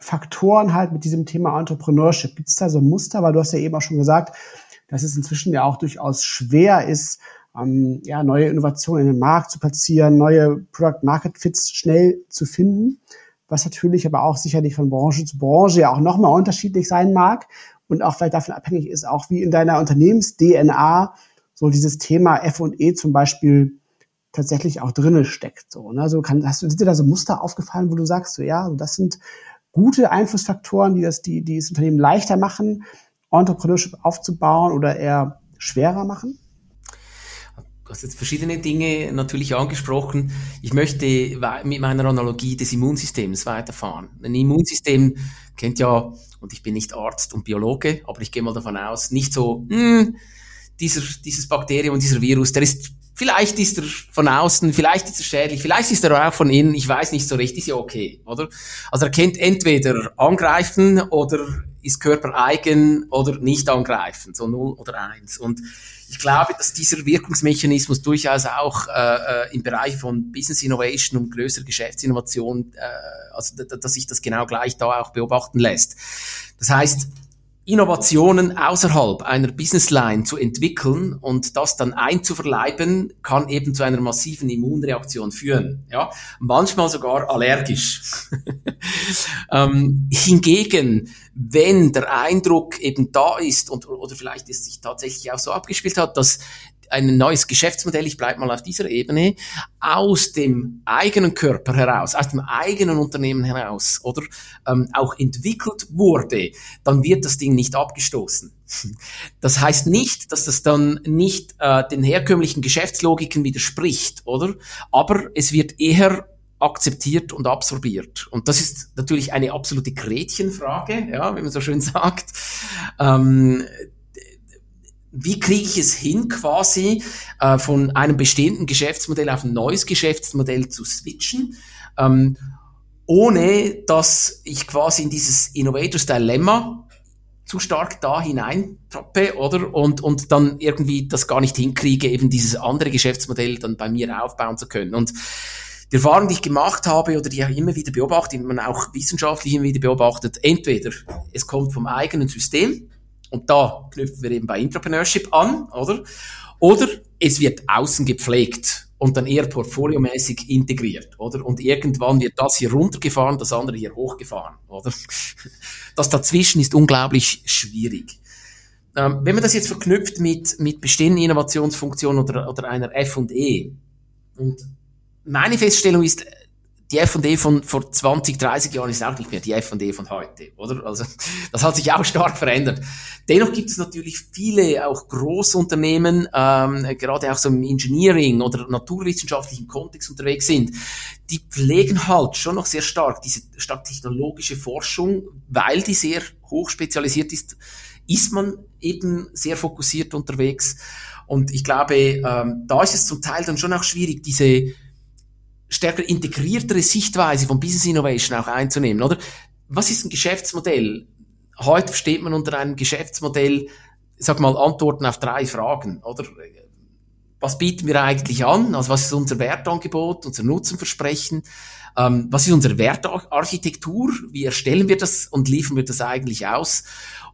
Faktoren halt mit diesem Thema Entrepreneurship? Gibt es da so Muster? Weil du hast ja eben auch schon gesagt, dass es inzwischen ja auch durchaus schwer ist, ähm, ja, neue Innovationen in den Markt zu platzieren, neue Product Market Fits schnell zu finden, was natürlich aber auch sicherlich von Branche zu Branche ja auch nochmal unterschiedlich sein mag und auch vielleicht davon abhängig ist, auch wie in deiner Unternehmens-DNA so dieses Thema F&E zum Beispiel tatsächlich auch drinne steckt. So, ne? so kann, hast, sind dir da so Muster aufgefallen, wo du sagst, so ja, das sind gute Einflussfaktoren, die das, die, die das Unternehmen leichter machen, Entrepreneurship aufzubauen oder eher schwerer machen?
Du hast jetzt verschiedene Dinge natürlich angesprochen. Ich möchte mit meiner Analogie des Immunsystems weiterfahren. Ein Immunsystem kennt ja, und ich bin nicht Arzt und Biologe, aber ich gehe mal davon aus, nicht so, mh, hm, dieser, dieses Bakterium, dieser Virus, der ist Vielleicht ist er von außen, vielleicht ist er schädlich, vielleicht ist er auch von innen, ich weiß nicht so recht, ist ja okay, oder? Also er kennt entweder angreifen oder ist körpereigen oder nicht angreifen, so null oder eins. Und ich glaube, dass dieser Wirkungsmechanismus durchaus auch äh, äh im Bereich von Business Innovation und größerer Geschäftsinnovation, äh, also dass sich das genau gleich da auch beobachten lässt. Das heißt, Innovationen außerhalb einer Businessline zu entwickeln und das dann einzuverleiben, kann eben zu einer massiven Immunreaktion führen. Ja, manchmal sogar allergisch. ähm, hingegen, wenn der Eindruck eben da ist und oder vielleicht ist sich tatsächlich auch so abgespielt hat, dass ein neues Geschäftsmodell, ich bleibe mal auf dieser Ebene, aus dem eigenen Körper heraus, aus dem eigenen Unternehmen heraus, oder ähm, auch entwickelt wurde, dann wird das Ding nicht abgestoßen. Das heißt nicht, dass das dann nicht äh, den herkömmlichen Geschäftslogiken widerspricht, oder? Aber es wird eher akzeptiert und absorbiert. Und das ist natürlich eine absolute Gretchenfrage, ja, wie man so schön sagt. Ähm, wie kriege ich es hin, quasi äh, von einem bestehenden Geschäftsmodell auf ein neues Geschäftsmodell zu switchen, ähm, ohne dass ich quasi in dieses Innovators Dilemma zu stark da hineintrappe, oder? Und, und dann irgendwie das gar nicht hinkriege, eben dieses andere Geschäftsmodell dann bei mir aufbauen zu können. Und die Erfahrung, die ich gemacht habe oder die ich immer wieder beobachte, die man auch wissenschaftlich immer wieder beobachtet, entweder es kommt vom eigenen System, und da knüpfen wir eben bei Entrepreneurship an, oder? Oder es wird außen gepflegt und dann eher portfoliomäßig integriert, oder? Und irgendwann wird das hier runtergefahren, das andere hier hochgefahren, oder? Das dazwischen ist unglaublich schwierig. Ähm, wenn man das jetzt verknüpft mit, mit bestehenden Innovationsfunktionen oder, oder einer F&E, und meine Feststellung ist, die F&D von vor 20, 30 Jahren ist auch nicht mehr die F&D von heute, oder? Also das hat sich auch stark verändert. Dennoch gibt es natürlich viele auch Großunternehmen, ähm, gerade auch so im Engineering oder naturwissenschaftlichen Kontext unterwegs sind, die pflegen halt schon noch sehr stark diese stark technologische Forschung, weil die sehr hoch spezialisiert ist, ist man eben sehr fokussiert unterwegs. Und ich glaube, ähm, da ist es zum Teil dann schon auch schwierig, diese stärker integriertere Sichtweise von Business Innovation auch einzunehmen, oder? Was ist ein Geschäftsmodell? Heute versteht man unter einem Geschäftsmodell, sag mal, Antworten auf drei Fragen, oder? Was bieten wir eigentlich an? Also was ist unser Wertangebot, unser Nutzenversprechen? Ähm, was ist unsere Wertarchitektur? Wie erstellen wir das und liefern wir das eigentlich aus?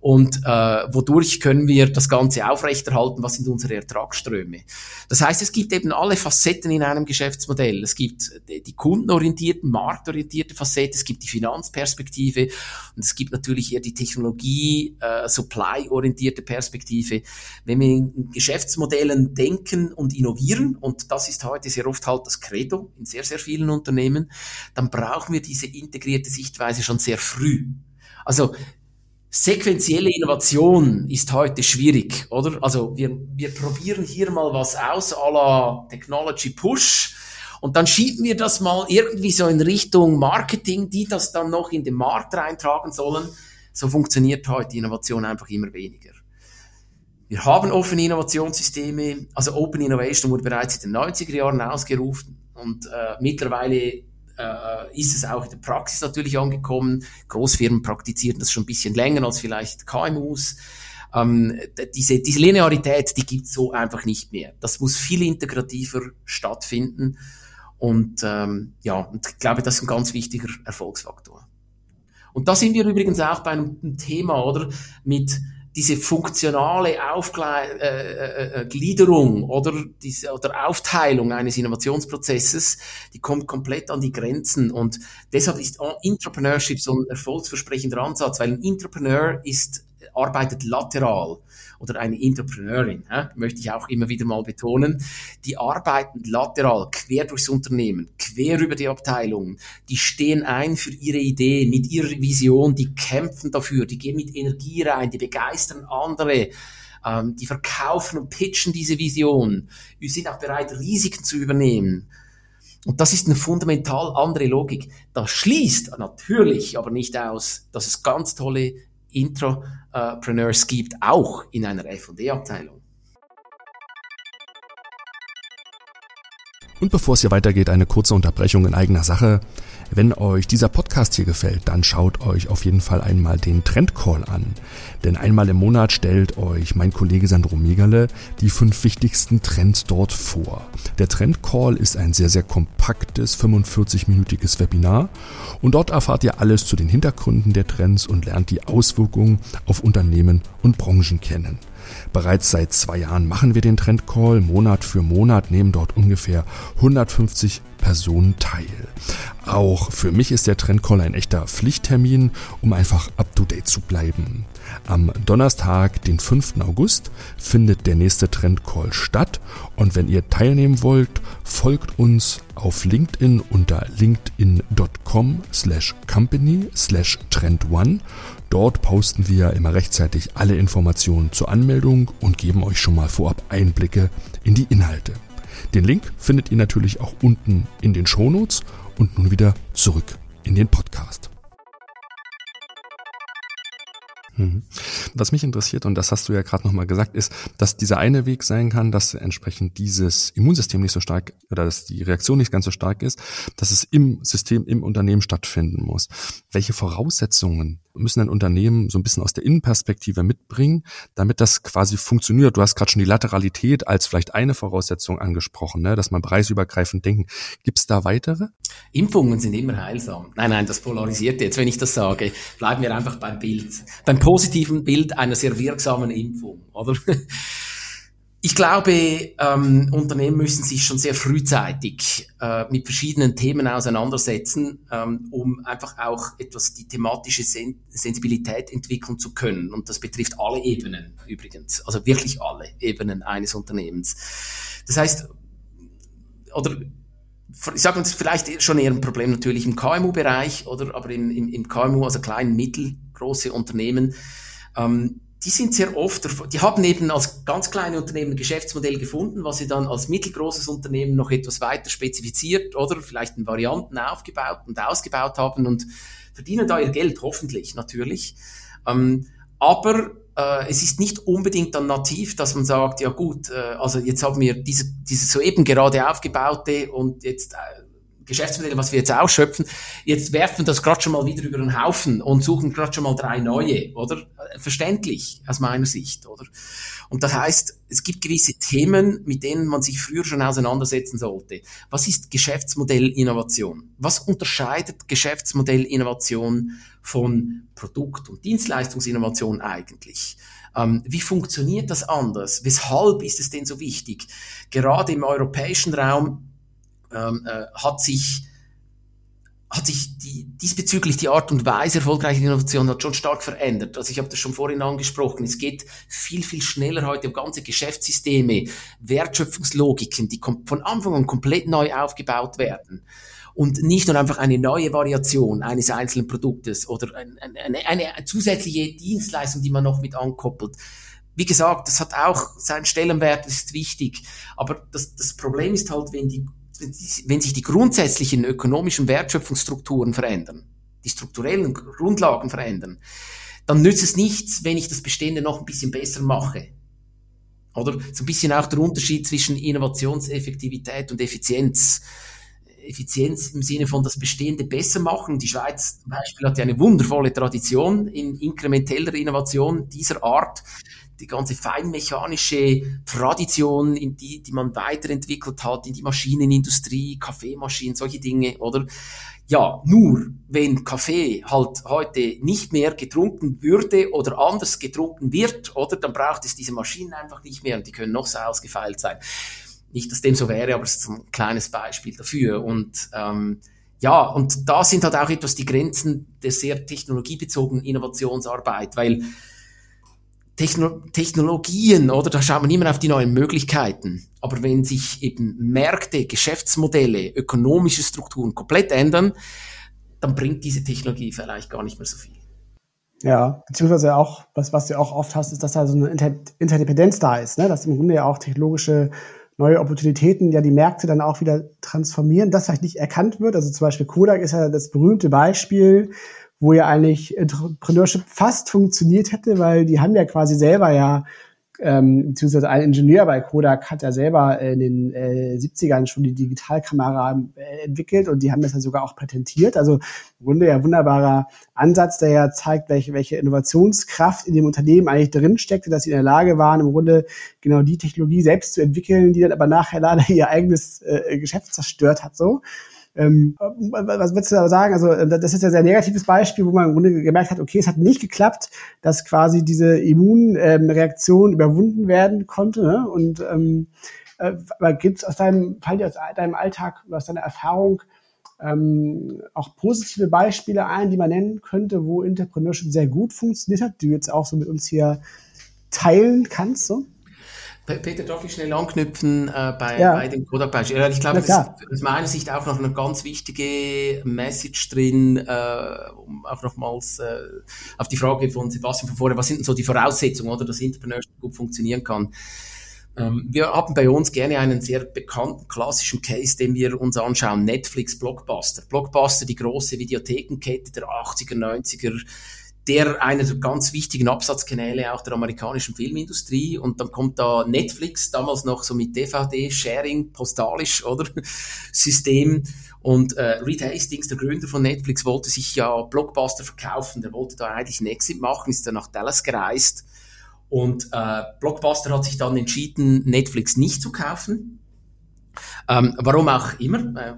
Und äh, wodurch können wir das Ganze aufrechterhalten, was sind unsere Ertragsströme. Das heißt, es gibt eben alle Facetten in einem Geschäftsmodell. Es gibt die kundenorientierten, marktorientierte Facette, es gibt die Finanzperspektive und es gibt natürlich eher die Technologie, äh, supply-orientierte Perspektive. Wenn wir in Geschäftsmodellen denken und innovieren, und das ist heute sehr oft halt das Credo in sehr, sehr vielen Unternehmen, dann brauchen wir diese integrierte Sichtweise schon sehr früh. Also sequentielle Innovation ist heute schwierig, oder? Also wir, wir probieren hier mal was aus à la Technology Push und dann schieben wir das mal irgendwie so in Richtung Marketing, die das dann noch in den Markt reintragen sollen. So funktioniert heute Innovation einfach immer weniger. Wir haben offene Innovationssysteme, also Open Innovation wurde bereits in den 90er Jahren ausgerufen und äh, mittlerweile äh, ist es auch in der Praxis natürlich angekommen. Großfirmen praktizieren das schon ein bisschen länger als vielleicht KMUs. Ähm, diese, diese Linearität, die gibt's so einfach nicht mehr. Das muss viel integrativer stattfinden. Und ähm, ja, und ich glaube, das ist ein ganz wichtiger Erfolgsfaktor. Und da sind wir übrigens auch bei einem Thema, oder? Mit diese funktionale Aufgliederung äh, äh, äh oder, diese, oder Aufteilung eines Innovationsprozesses, die kommt komplett an die Grenzen. Und deshalb ist Entrepreneurship so ein erfolgsversprechender Ansatz, weil ein Entrepreneur ist, arbeitet lateral oder eine Entrepreneurin, hä, möchte ich auch immer wieder mal betonen, die arbeiten lateral, quer durchs Unternehmen, quer über die Abteilungen, die stehen ein für ihre Idee, mit ihrer Vision, die kämpfen dafür, die gehen mit Energie rein, die begeistern andere, ähm, die verkaufen und pitchen diese Vision, wir sind auch bereit, Risiken zu übernehmen. Und das ist eine fundamental andere Logik. Das schließt natürlich aber nicht aus, dass es ganz tolle Intrapreneurs gibt, auch in einer F&D-Abteilung.
Und bevor es hier weitergeht, eine kurze Unterbrechung in eigener Sache. Wenn euch dieser Podcast Podcast hier gefällt, dann schaut euch auf jeden Fall einmal den Trendcall an. Denn einmal im Monat stellt euch mein Kollege Sandro Megale die fünf wichtigsten Trends dort vor. Der Trendcall ist ein sehr, sehr kompaktes 45-minütiges Webinar und dort erfahrt ihr alles zu den Hintergründen der Trends und lernt die Auswirkungen auf Unternehmen und Branchen kennen. Bereits seit zwei Jahren machen wir den Trendcall. Monat für Monat nehmen dort ungefähr 150 Personen teil. Auch für mich ist der Trendcall ein echter Pflichttermin, um einfach up-to-date zu bleiben. Am Donnerstag, den 5. August, findet der nächste Trendcall statt und wenn ihr teilnehmen wollt, folgt uns auf LinkedIn unter linkedin.com slash company slash trendone. Dort posten wir immer rechtzeitig alle Informationen zur Anmeldung und geben euch schon mal vorab Einblicke in die Inhalte. Den Link findet ihr natürlich auch unten in den Shownotes und nun wieder zurück in den Podcast. Was mich interessiert, und das hast du ja gerade nochmal gesagt, ist, dass dieser eine Weg sein kann, dass entsprechend dieses Immunsystem nicht so stark oder dass die Reaktion nicht ganz so stark ist, dass es im System, im Unternehmen stattfinden muss. Welche Voraussetzungen müssen ein Unternehmen so ein bisschen aus der Innenperspektive mitbringen, damit das quasi funktioniert. Du hast gerade schon die Lateralität als vielleicht eine Voraussetzung angesprochen, ne? dass man preisübergreifend denken. Gibt es da weitere?
Impfungen sind immer heilsam. Nein, nein, das polarisiert jetzt, wenn ich das sage. Bleiben wir einfach beim Bild, beim positiven Bild einer sehr wirksamen Impfung, oder? Ich glaube, ähm, Unternehmen müssen sich schon sehr frühzeitig äh, mit verschiedenen Themen auseinandersetzen, ähm, um einfach auch etwas die thematische Sen Sensibilität entwickeln zu können. Und das betrifft alle Ebenen übrigens, also wirklich alle Ebenen eines Unternehmens. Das heißt, oder ich sage uns vielleicht schon eher ein Problem natürlich im KMU-Bereich, oder aber im, im, im KMU, also klein, mittelgroße Unternehmen. Ähm, die sind sehr oft, die haben eben als ganz kleine Unternehmen ein Geschäftsmodell gefunden, was sie dann als mittelgroßes Unternehmen noch etwas weiter spezifiziert oder vielleicht in Varianten aufgebaut und ausgebaut haben und verdienen da ihr Geld, hoffentlich natürlich. Ähm, aber äh, es ist nicht unbedingt dann nativ, dass man sagt, ja gut, äh, also jetzt haben wir diese, diese soeben gerade aufgebaute und jetzt Geschäftsmodelle, was wir jetzt ausschöpfen, jetzt werfen das gerade schon mal wieder über den Haufen und suchen gerade schon mal drei neue, oder? Verständlich aus meiner Sicht, oder? Und das heißt, es gibt gewisse Themen, mit denen man sich früher schon auseinandersetzen sollte. Was ist Geschäftsmodellinnovation? Was unterscheidet Geschäftsmodellinnovation von Produkt- und Dienstleistungsinnovation eigentlich? Ähm, wie funktioniert das anders? Weshalb ist es denn so wichtig? Gerade im europäischen Raum ähm, äh, hat sich hat sich die, diesbezüglich die Art und Weise erfolgreicher Innovation hat schon stark verändert. Also ich habe das schon vorhin angesprochen. Es geht viel, viel schneller heute um ganze Geschäftssysteme, Wertschöpfungslogiken, die von Anfang an komplett neu aufgebaut werden. Und nicht nur einfach eine neue Variation eines einzelnen Produktes oder eine, eine, eine zusätzliche Dienstleistung, die man noch mit ankoppelt. Wie gesagt, das hat auch seinen Stellenwert, das ist wichtig. Aber das, das Problem ist halt, wenn die wenn sich die grundsätzlichen ökonomischen Wertschöpfungsstrukturen verändern, die strukturellen Grundlagen verändern, dann nützt es nichts, wenn ich das Bestehende noch ein bisschen besser mache. Oder so ein bisschen auch der Unterschied zwischen Innovationseffektivität und Effizienz. Effizienz im Sinne von das Bestehende besser machen. Die Schweiz zum Beispiel hat ja eine wundervolle Tradition in inkrementeller Innovation dieser Art die ganze feinmechanische Tradition, in die, die man weiterentwickelt hat, in die Maschinenindustrie, Kaffeemaschinen, solche Dinge, oder? Ja, nur wenn Kaffee halt heute nicht mehr getrunken würde oder anders getrunken wird, oder, dann braucht es diese Maschinen einfach nicht mehr und die können noch so ausgefeilt sein. Nicht, dass dem so wäre, aber es ist ein kleines Beispiel dafür. Und ähm, ja, und da sind halt auch etwas die Grenzen der sehr technologiebezogenen Innovationsarbeit, weil Techno Technologien, oder? Da schaut man immer auf die neuen Möglichkeiten. Aber wenn sich eben Märkte, Geschäftsmodelle, ökonomische Strukturen komplett ändern, dann bringt diese Technologie vielleicht gar nicht mehr so viel.
Ja, beziehungsweise auch, was, was du auch oft hast, ist, dass da so eine Inter Interdependenz da ist, ne? dass im Grunde ja auch technologische neue Opportunitäten ja die Märkte dann auch wieder transformieren, das vielleicht nicht erkannt wird. Also zum Beispiel Kodak ist ja das berühmte Beispiel, wo ja eigentlich Entrepreneurship fast funktioniert hätte, weil die haben ja quasi selber ja ähm, beziehungsweise ein Ingenieur bei Kodak hat ja selber in den äh, 70ern schon die Digitalkamera äh, entwickelt und die haben das ja sogar auch patentiert. Also im Grunde ja wunderbarer Ansatz, der ja zeigt, welche, welche Innovationskraft in dem Unternehmen eigentlich drin steckte, dass sie in der Lage waren, im Grunde genau die Technologie selbst zu entwickeln, die dann aber nachher leider ihr eigenes äh, Geschäft zerstört hat. So. Ähm, was würdest du da sagen? Also äh, das ist ja ein sehr negatives Beispiel, wo man im Grunde gemerkt hat, okay, es hat nicht geklappt, dass quasi diese Immunreaktion überwunden werden konnte. Ne? Und ähm, äh, aber gibt es aus deinem aus deinem Alltag, aus deiner Erfahrung ähm, auch positive Beispiele ein, die man nennen könnte, wo Entrepreneurship sehr gut funktioniert hat, die du jetzt auch so mit uns hier teilen kannst? So?
Peter, darf ich schnell anknüpfen äh, bei, ja. bei dem Kodak-Beispiel? Ja, ich glaube, da ist aus meiner Sicht auch noch eine ganz wichtige Message drin, äh, um auch nochmals äh, auf die Frage von Sebastian von vorher, was sind denn so die Voraussetzungen, oder dass Entrepreneurship gut funktionieren kann? Ähm, wir haben bei uns gerne einen sehr bekannten klassischen Case, den wir uns anschauen, Netflix Blockbuster. Blockbuster, die große Videothekenkette der 80er, 90er, der einer der ganz wichtigen Absatzkanäle auch der amerikanischen Filmindustrie. Und dann kommt da Netflix, damals noch so mit DVD-Sharing, postalisch, oder? System. Und äh, Reed Hastings, der Gründer von Netflix, wollte sich ja Blockbuster verkaufen. Der wollte da eigentlich einen Exit machen, ist dann nach Dallas gereist. Und äh, Blockbuster hat sich dann entschieden, Netflix nicht zu kaufen. Ähm, warum auch immer. Äh,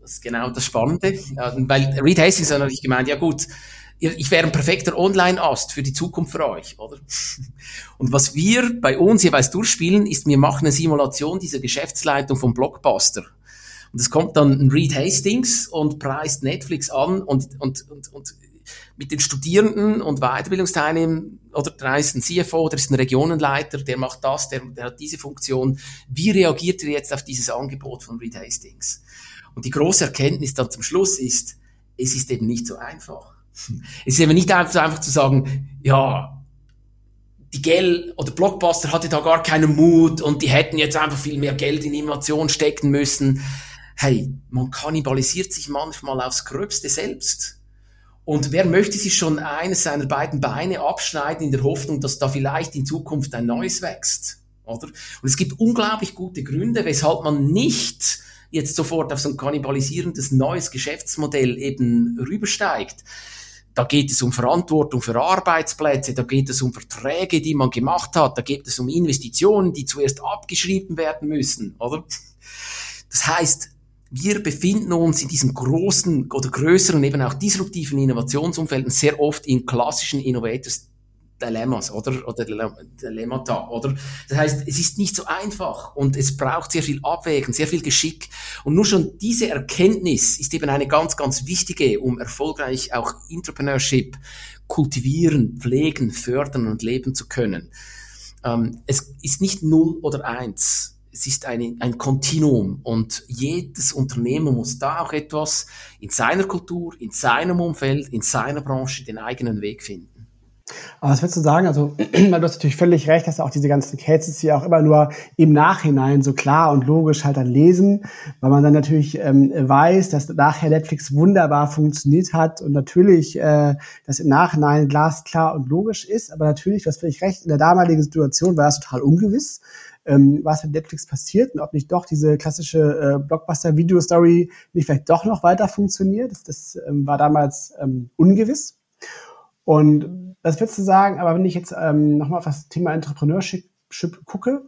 das ist genau das Spannende. Äh, weil Reed Hastings hat natürlich gemeint, ja gut, ich wäre ein perfekter Online-Ast für die Zukunft für euch, oder? Und was wir bei uns jeweils durchspielen, ist, wir machen eine Simulation dieser Geschäftsleitung vom Blockbuster. Und es kommt dann ein Reed Hastings und preist Netflix an und, und, und, und mit den Studierenden und Weiterbildungsteilnehmern oder da ist ein CFO oder ist ein Regionenleiter, der macht das, der, der hat diese Funktion. Wie reagiert ihr jetzt auf dieses Angebot von Reed Hastings? Und die große Erkenntnis dann zum Schluss ist, es ist eben nicht so einfach. Es ist eben nicht einfach, einfach zu sagen, ja, die Geld oder Blockbuster hatte da gar keinen Mut und die hätten jetzt einfach viel mehr Geld in Innovation stecken müssen. Hey, man kannibalisiert sich manchmal aufs Gröbste selbst. Und wer möchte sich schon eines seiner beiden Beine abschneiden in der Hoffnung, dass da vielleicht in Zukunft ein neues wächst? Oder? Und es gibt unglaublich gute Gründe, weshalb man nicht jetzt sofort auf so ein kannibalisierendes neues Geschäftsmodell eben rübersteigt. Da geht es um Verantwortung für Arbeitsplätze, da geht es um Verträge, die man gemacht hat, da geht es um Investitionen, die zuerst abgeschrieben werden müssen, oder? Das heißt, wir befinden uns in diesem großen oder größeren, eben auch disruptiven Innovationsumfelden sehr oft in klassischen Innovators Dilemmas, oder? Oder Dilemmata, oder? Das heißt, es ist nicht so einfach und es braucht sehr viel Abwägen, sehr viel Geschick. Und nur schon diese Erkenntnis ist eben eine ganz, ganz wichtige, um erfolgreich auch Entrepreneurship kultivieren, pflegen, fördern und leben zu können. Ähm, es ist nicht null oder eins. Es ist eine, ein Kontinuum und jedes Unternehmen muss da auch etwas in seiner Kultur, in seinem Umfeld, in seiner Branche den eigenen Weg finden.
Aber was würdest du sagen? Also, du hast natürlich völlig recht, dass auch diese ganzen Cases hier auch immer nur im Nachhinein so klar und logisch halt dann lesen, weil man dann natürlich ähm, weiß, dass nachher Netflix wunderbar funktioniert hat und natürlich äh, das im Nachhinein glasklar und logisch ist. Aber natürlich, du hast völlig recht, in der damaligen Situation war es total ungewiss. Ähm, was mit Netflix passiert und ob nicht doch diese klassische äh, Blockbuster-Video-Story nicht vielleicht doch noch weiter funktioniert. Das, das ähm, war damals ähm, ungewiss. Und was würdest du sagen, aber wenn ich jetzt ähm, nochmal auf das Thema Entrepreneurship gucke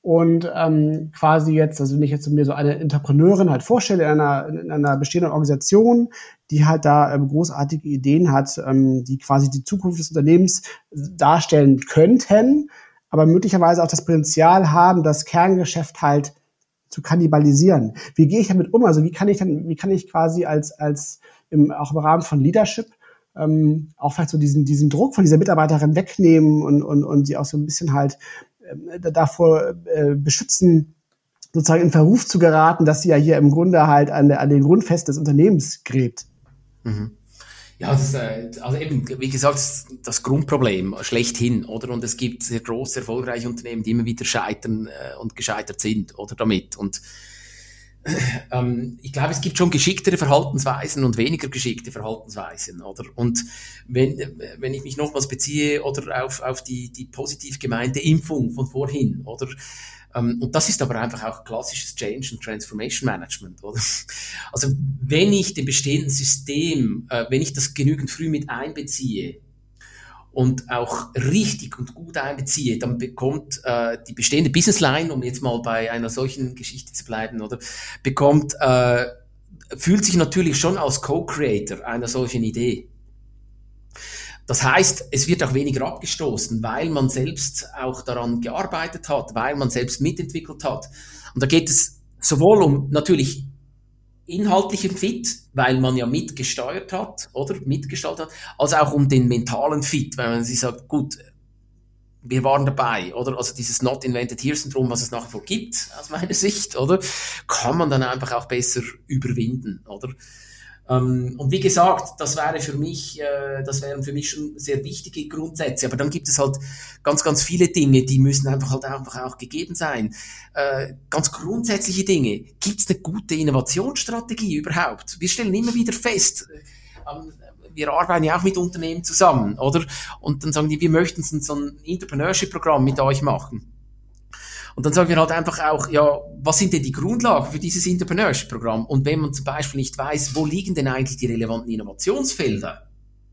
und ähm, quasi jetzt, also wenn ich jetzt mir so eine Entrepreneurin halt vorstelle in einer, in einer bestehenden Organisation, die halt da ähm, großartige Ideen hat, ähm, die quasi die Zukunft des Unternehmens darstellen könnten, aber möglicherweise auch das Potenzial haben, das Kerngeschäft halt zu kannibalisieren. Wie gehe ich damit um? Also wie kann ich dann, wie kann ich quasi als, als im, auch im Rahmen von Leadership ähm, auch vielleicht so diesen, diesen Druck von dieser Mitarbeiterin wegnehmen und, und, und sie auch so ein bisschen halt äh, davor äh, beschützen, sozusagen in Verruf zu geraten, dass sie ja hier im Grunde halt an, an den Grundfesten des Unternehmens gräbt.
Mhm. Ja, das äh, also eben, wie gesagt, das Grundproblem schlechthin, oder? Und es gibt sehr große, erfolgreiche Unternehmen, die immer wieder scheitern äh, und gescheitert sind, oder damit. Und ähm, ich glaube, es gibt schon geschicktere Verhaltensweisen und weniger geschickte Verhaltensweisen, oder? Und wenn, wenn ich mich nochmals beziehe oder auf, auf die, die positiv gemeinte Impfung von vorhin, oder? Ähm, und das ist aber einfach auch klassisches Change and Transformation Management, oder? Also, wenn ich dem bestehenden System, äh, wenn ich das genügend früh mit einbeziehe, und auch richtig und gut einbeziehe, dann bekommt äh, die bestehende Businessline, um jetzt mal bei einer solchen Geschichte zu bleiben, oder bekommt, äh, fühlt sich natürlich schon als Co-Creator einer solchen Idee. Das heißt, es wird auch weniger abgestoßen, weil man selbst auch daran gearbeitet hat, weil man selbst mitentwickelt hat. Und da geht es sowohl um natürlich inhaltlichen Fit, weil man ja mitgesteuert hat, oder mitgestaltet hat, als auch um den mentalen Fit, weil man sich sagt, gut, wir waren dabei, oder? Also dieses Not Invented Here Syndrom, was es nach wie vor gibt, aus meiner Sicht, oder? Kann man dann einfach auch besser überwinden, oder? Ähm, und wie gesagt, das wäre für mich, äh, das wären für mich schon sehr wichtige Grundsätze. Aber dann gibt es halt ganz, ganz viele Dinge, die müssen einfach halt einfach auch gegeben sein. Äh, ganz grundsätzliche Dinge. Gibt es eine gute Innovationsstrategie überhaupt? Wir stellen immer wieder fest, ähm, wir arbeiten ja auch mit Unternehmen zusammen, oder? Und dann sagen die, wir möchten so ein Entrepreneurship-Programm mit euch machen. Und dann sagen wir halt einfach auch, ja, was sind denn die Grundlagen für dieses Entrepreneurship-Programm? Und wenn man zum Beispiel nicht weiß, wo liegen denn eigentlich die relevanten Innovationsfelder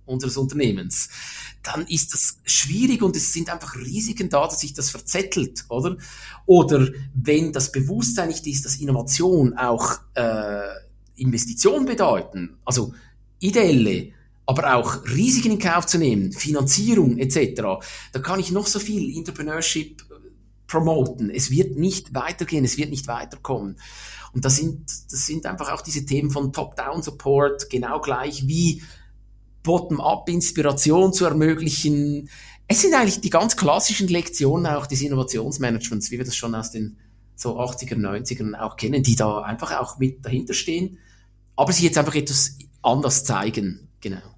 unseres Unternehmens, dann ist das schwierig und es sind einfach Risiken da, dass sich das verzettelt, oder? Oder wenn das Bewusstsein nicht ist, dass Innovation auch äh, Investition bedeuten, also ideelle, aber auch Risiken in Kauf zu nehmen, Finanzierung etc., da kann ich noch so viel Entrepreneurship promoten. Es wird nicht weitergehen, es wird nicht weiterkommen. Und das sind, das sind einfach auch diese Themen von Top-Down-Support, genau gleich wie Bottom-up-Inspiration zu ermöglichen. Es sind eigentlich die ganz klassischen Lektionen auch des Innovationsmanagements, wie wir das schon aus den so 80er, 90ern auch kennen, die da einfach auch mit dahinter stehen, aber sich jetzt einfach etwas anders zeigen. Genau.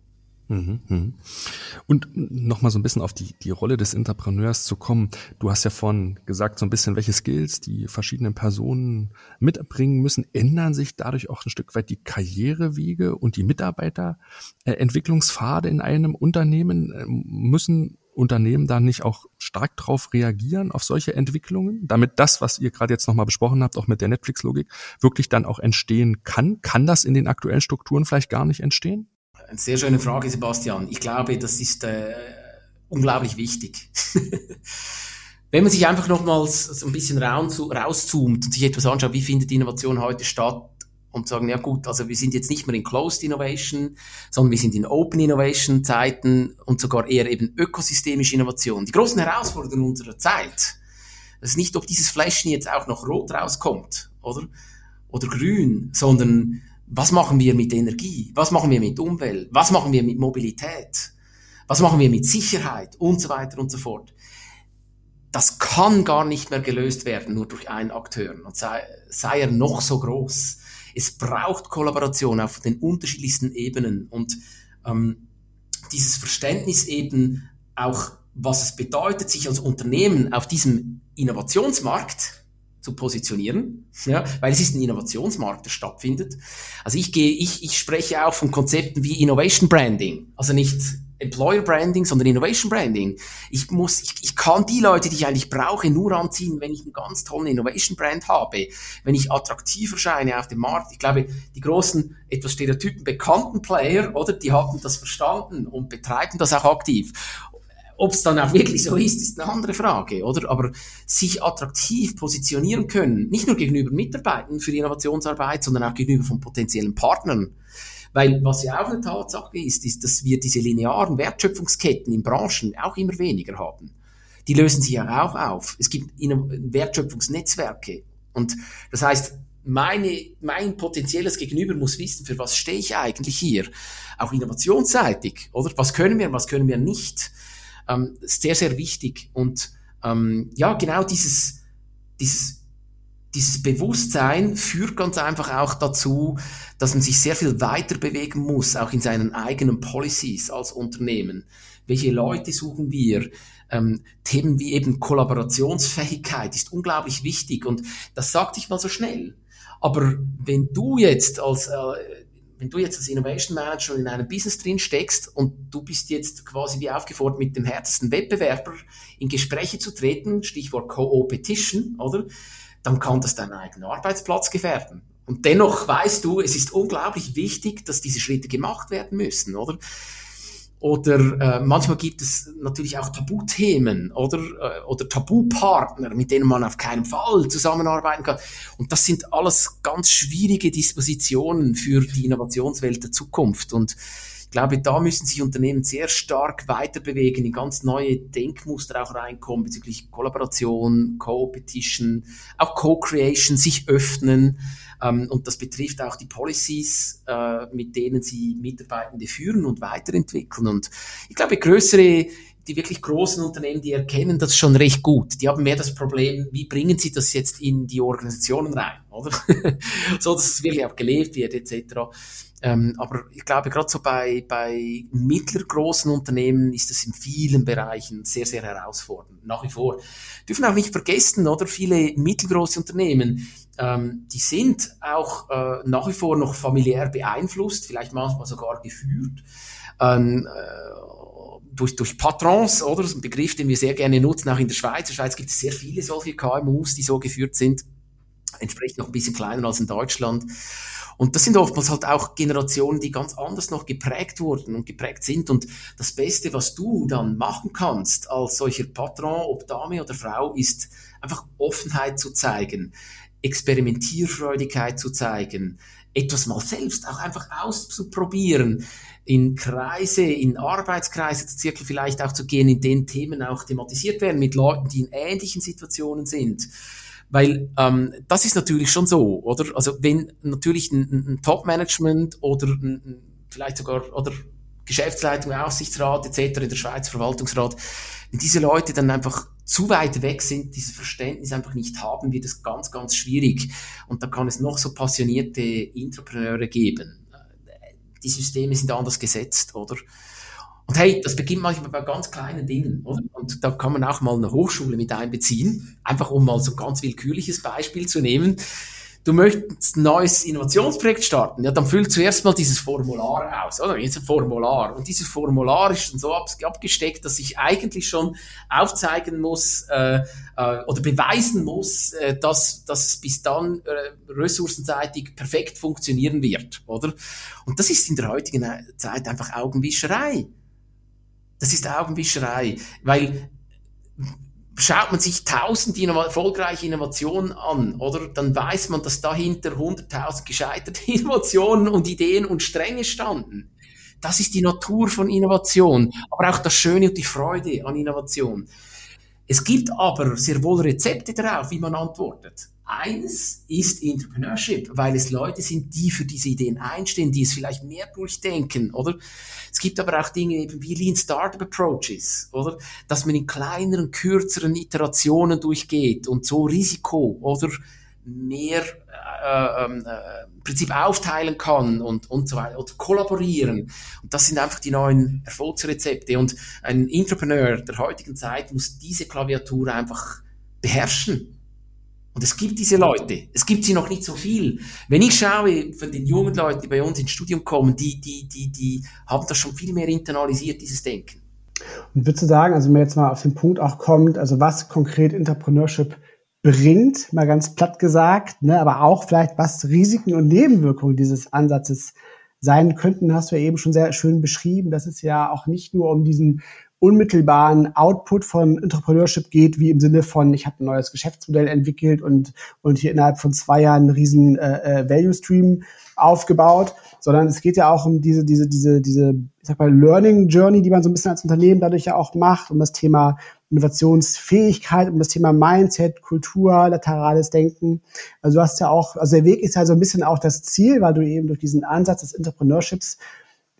Mhm, mhm. Und nochmal so ein bisschen auf die, die Rolle des Entrepreneurs zu kommen. Du hast ja vorhin gesagt, so ein bisschen, welche Skills die verschiedenen Personen mitbringen müssen. Ändern sich dadurch auch ein Stück weit die Karrierewege und die Mitarbeiterentwicklungspfade in einem Unternehmen? Ähm, müssen Unternehmen da nicht auch stark drauf reagieren, auf solche Entwicklungen, damit das, was ihr gerade jetzt nochmal besprochen habt, auch mit der Netflix-Logik, wirklich dann auch entstehen kann? Kann das in den aktuellen Strukturen vielleicht gar nicht entstehen?
Eine sehr schöne Frage, Sebastian. Ich glaube, das ist äh, unglaublich wichtig. Wenn man sich einfach nochmals so ein bisschen rauszoomt und sich etwas anschaut, wie findet Innovation heute statt und sagen, ja gut, also wir sind jetzt nicht mehr in Closed Innovation, sondern wir sind in Open Innovation Zeiten und sogar eher eben ökosystemische Innovation. Die großen Herausforderungen unserer Zeit, das ist nicht, ob dieses Fläschchen jetzt auch noch rot rauskommt, oder? Oder grün, sondern was machen wir mit Energie? Was machen wir mit Umwelt? Was machen wir mit Mobilität? Was machen wir mit Sicherheit? Und so weiter und so fort. Das kann gar nicht mehr gelöst werden, nur durch einen Akteur. Und sei, sei er noch so groß. Es braucht Kollaboration auf den unterschiedlichsten Ebenen. Und ähm, dieses Verständnis eben auch, was es bedeutet, sich als Unternehmen auf diesem Innovationsmarkt zu positionieren, ja, weil es ist ein Innovationsmarkt, der stattfindet. Also ich gehe, ich, ich spreche auch von Konzepten wie Innovation Branding, also nicht Employer Branding, sondern Innovation Branding. Ich muss, ich, ich kann die Leute, die ich eigentlich brauche, nur anziehen, wenn ich einen ganz tollen Innovation Brand habe, wenn ich attraktiv erscheine auf dem Markt. Ich glaube, die großen, etwas stereotypen bekannten Player, oder, die haben das verstanden und betreiben das auch aktiv. Ob es dann auch wirklich so ist, ist eine andere Frage, oder? Aber sich attraktiv positionieren können, nicht nur gegenüber Mitarbeitern für die Innovationsarbeit, sondern auch gegenüber von potenziellen Partnern. Weil was ja auch eine Tatsache ist, ist, dass wir diese linearen Wertschöpfungsketten in Branchen auch immer weniger haben. Die lösen sich ja auch auf. Es gibt Wertschöpfungsnetzwerke. Und das heißt, meine, mein potenzielles Gegenüber muss wissen, für was stehe ich eigentlich hier? Auch innovationsseitig, oder? Was können wir, was können wir nicht? Ähm, sehr, sehr wichtig. Und ähm, ja, genau dieses, dieses, dieses Bewusstsein führt ganz einfach auch dazu, dass man sich sehr viel weiter bewegen muss, auch in seinen eigenen Policies als Unternehmen. Welche Leute suchen wir? Ähm, Themen wie eben Kollaborationsfähigkeit ist unglaublich wichtig und das sagte ich mal so schnell. Aber wenn du jetzt als, äh, wenn du jetzt als Innovation Manager in einem Business drin steckst und du bist jetzt quasi wie aufgefordert, mit dem härtesten Wettbewerber in Gespräche zu treten, Stichwort Co-Opetition, oder? Dann kann das deinen eigenen Arbeitsplatz gefährden. Und dennoch weißt du, es ist unglaublich wichtig, dass diese Schritte gemacht werden müssen, oder? Oder äh, manchmal gibt es natürlich auch Tabuthemen oder, äh, oder Tabupartner, mit denen man auf keinen Fall zusammenarbeiten kann. Und das sind alles ganz schwierige Dispositionen für die Innovationswelt der Zukunft. Und ich glaube, da müssen sich Unternehmen sehr stark weiter bewegen, in ganz neue Denkmuster auch reinkommen bezüglich Kollaboration, Co-Petition, auch Co-Creation, sich öffnen. Ähm, und das betrifft auch die Policies, äh, mit denen sie Mitarbeitende führen und weiterentwickeln. Und ich glaube, größere die wirklich großen Unternehmen, die erkennen das schon recht gut. Die haben mehr das Problem, wie bringen sie das jetzt in die Organisationen rein, oder? so, dass es wirklich auch gelebt wird, etc. Ähm, aber ich glaube, gerade so bei, bei mittlergroßen Unternehmen ist das in vielen Bereichen sehr, sehr herausfordernd, nach wie vor. Dürfen auch nicht vergessen, oder? Viele mittelgroße Unternehmen, ähm, die sind auch äh, nach wie vor noch familiär beeinflusst, vielleicht manchmal sogar geführt. Ähm, äh, durch, durch Patrons, oder? Das ist ein Begriff, den wir sehr gerne nutzen, auch in der Schweiz. In der Schweiz gibt es sehr viele solche KMUs, die so geführt sind. Entsprechend noch ein bisschen kleiner als in Deutschland. Und das sind oftmals halt auch Generationen, die ganz anders noch geprägt wurden und geprägt sind. Und das Beste, was du dann machen kannst als solcher Patron, ob Dame oder Frau, ist einfach Offenheit zu zeigen, Experimentierfreudigkeit zu zeigen, etwas mal selbst auch einfach auszuprobieren, in Kreise, in Arbeitskreise, Zirkel vielleicht auch zu gehen, in denen Themen auch thematisiert werden mit Leuten, die in ähnlichen Situationen sind. Weil ähm, das ist natürlich schon so, oder? Also wenn natürlich ein, ein Top-Management oder ein, vielleicht sogar oder Geschäftsleitung, Aussichtsrat etc. in der Schweiz Verwaltungsrat, wenn diese Leute dann einfach zu weit weg sind, dieses Verständnis einfach nicht haben, wird es ganz, ganz schwierig. Und da kann es noch so passionierte Entrepreneure geben. Die Systeme sind anders gesetzt, oder? Und hey, das beginnt manchmal bei ganz kleinen Dingen, oder? Und da kann man auch mal eine Hochschule mit einbeziehen. Einfach um mal so ein ganz willkürliches Beispiel zu nehmen du möchtest ein neues Innovationsprojekt starten, ja, dann füll zuerst mal dieses Formular aus, oder? Jetzt ein Formular. Und dieses Formular ist dann so abgesteckt, dass ich eigentlich schon aufzeigen muss äh, äh, oder beweisen muss, äh, dass, dass es bis dann äh, ressourcenseitig perfekt funktionieren wird, oder? Und das ist in der heutigen Zeit einfach Augenwischerei. Das ist Augenwischerei, weil schaut man sich tausend erfolgreiche Innovationen an, oder? Dann weiß man, dass dahinter hunderttausend gescheiterte Innovationen und Ideen und Stränge standen. Das ist die Natur von Innovation, aber auch das Schöne und die Freude an Innovation. Es gibt aber sehr wohl Rezepte darauf, wie man antwortet. Eines ist Entrepreneurship, weil es Leute sind, die für diese Ideen einstehen, die es vielleicht mehr durchdenken, oder? Es gibt aber auch Dinge eben wie Lean Startup Approaches, oder? Dass man in kleineren, kürzeren Iterationen durchgeht und so Risiko oder mehr äh, ähm, äh, im Prinzip aufteilen kann und, und so weiter oder kollaborieren. Und das sind einfach die neuen Erfolgsrezepte. Und ein Entrepreneur der heutigen Zeit muss diese Klaviatur einfach beherrschen. Und es gibt diese Leute. Es gibt sie noch nicht so viel. Wenn ich schaue von den jungen Leuten, die bei uns ins Studium kommen, die, die, die, die haben das schon viel mehr internalisiert, dieses Denken.
Und würdest du sagen, also wenn man jetzt mal auf den Punkt auch kommt, also was konkret Entrepreneurship bringt, mal ganz platt gesagt, ne, aber auch vielleicht was Risiken und Nebenwirkungen dieses Ansatzes sein könnten, hast du ja eben schon sehr schön beschrieben, dass es ja auch nicht nur um diesen unmittelbaren Output von Entrepreneurship geht, wie im Sinne von, ich habe ein neues Geschäftsmodell entwickelt und, und hier innerhalb von zwei Jahren einen riesen äh, äh, Value Stream aufgebaut, sondern es geht ja auch um diese, diese, diese, diese, ich sag mal, Learning Journey, die man so ein bisschen als Unternehmen dadurch ja auch macht, um das Thema Innovationsfähigkeit, um das Thema Mindset, Kultur, laterales Denken. Also du hast ja auch, also der Weg ist ja so ein bisschen auch das Ziel, weil du eben durch diesen Ansatz des Entrepreneurships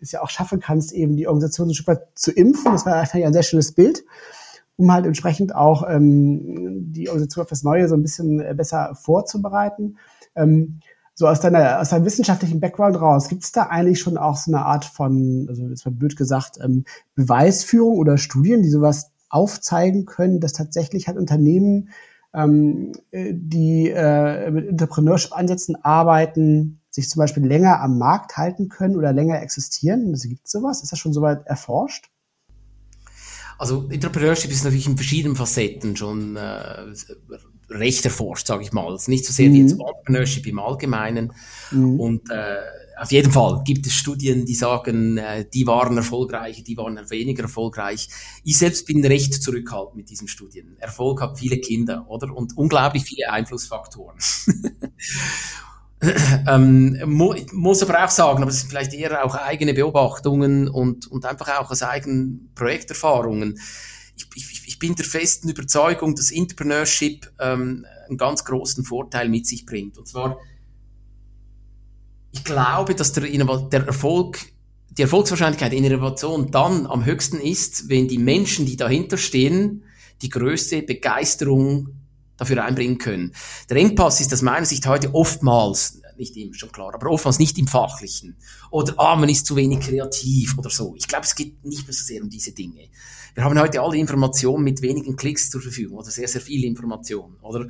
es ja auch schaffen kannst, eben die Organisation so zu impfen. Das war eigentlich ein sehr schönes Bild, um halt entsprechend auch ähm, die Organisation auf das Neue so ein bisschen äh, besser vorzubereiten. Ähm, so aus deiner, aus deinem wissenschaftlichen Background raus, gibt es da eigentlich schon auch so eine Art von, also jetzt mal blöd gesagt, ähm, Beweisführung oder Studien, die sowas aufzeigen können, dass tatsächlich halt Unternehmen ähm, die äh, mit Entrepreneurship-Ansätzen arbeiten, sich zum Beispiel länger am Markt halten können oder länger existieren? Gibt es sowas? Ist das schon soweit erforscht?
Also Entrepreneurship ist natürlich in verschiedenen Facetten schon äh, recht erforscht, sage ich mal. Also nicht so sehr mhm. wie jetzt Entrepreneurship im Allgemeinen. Mhm. Und äh, auf jeden Fall gibt es Studien, die sagen, äh, die waren erfolgreich, die waren weniger erfolgreich. Ich selbst bin recht zurückhaltend mit diesen Studien. Erfolg hat viele Kinder, oder? Und unglaublich viele Einflussfaktoren. ähm, mu muss aber auch sagen, aber es sind vielleicht eher auch eigene Beobachtungen und, und einfach auch aus eigenen Projekterfahrungen. Ich, ich, ich bin der festen Überzeugung, dass Entrepreneurship ähm, einen ganz großen Vorteil mit sich bringt. Und zwar, ich glaube, dass der, der Erfolg, die Erfolgswahrscheinlichkeit in Innovation dann am höchsten ist, wenn die Menschen, die dahinter stehen, die größte Begeisterung dafür einbringen können. Der Engpass ist aus meiner Sicht heute oftmals, nicht immer schon klar, aber oftmals nicht im Fachlichen. Oder, ah, man ist zu wenig kreativ oder so. Ich glaube, es geht nicht mehr so sehr um diese Dinge. Wir haben heute alle Informationen mit wenigen Klicks zur Verfügung oder sehr, sehr viele Informationen. Oder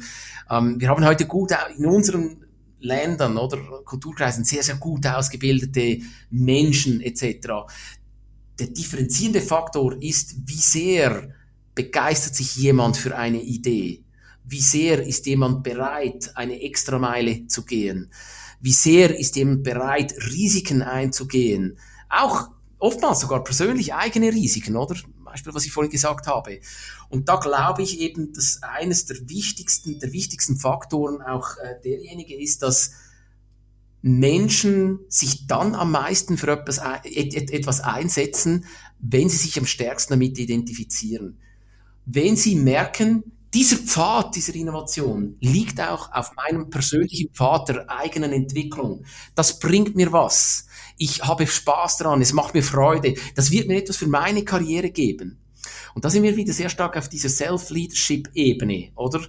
ähm, wir haben heute gut in unseren Ländern oder Kulturkreisen sehr, sehr gut ausgebildete Menschen etc. Der differenzierende Faktor ist, wie sehr begeistert sich jemand für eine Idee wie sehr ist jemand bereit, eine Extrameile zu gehen? Wie sehr ist jemand bereit, Risiken einzugehen? Auch oftmals sogar persönlich eigene Risiken, oder? Beispiel, was ich vorhin gesagt habe. Und da glaube ich eben, dass eines der wichtigsten, der wichtigsten Faktoren auch äh, derjenige ist, dass Menschen sich dann am meisten für etwas, etwas einsetzen, wenn sie sich am stärksten damit identifizieren. Wenn sie merken, dieser Pfad dieser Innovation liegt auch auf meinem persönlichen Pfad der eigenen Entwicklung. Das bringt mir was. Ich habe Spaß daran, es macht mir Freude. Das wird mir etwas für meine Karriere geben. Und da sind wir wieder sehr stark auf dieser Self-Leadership-Ebene, oder?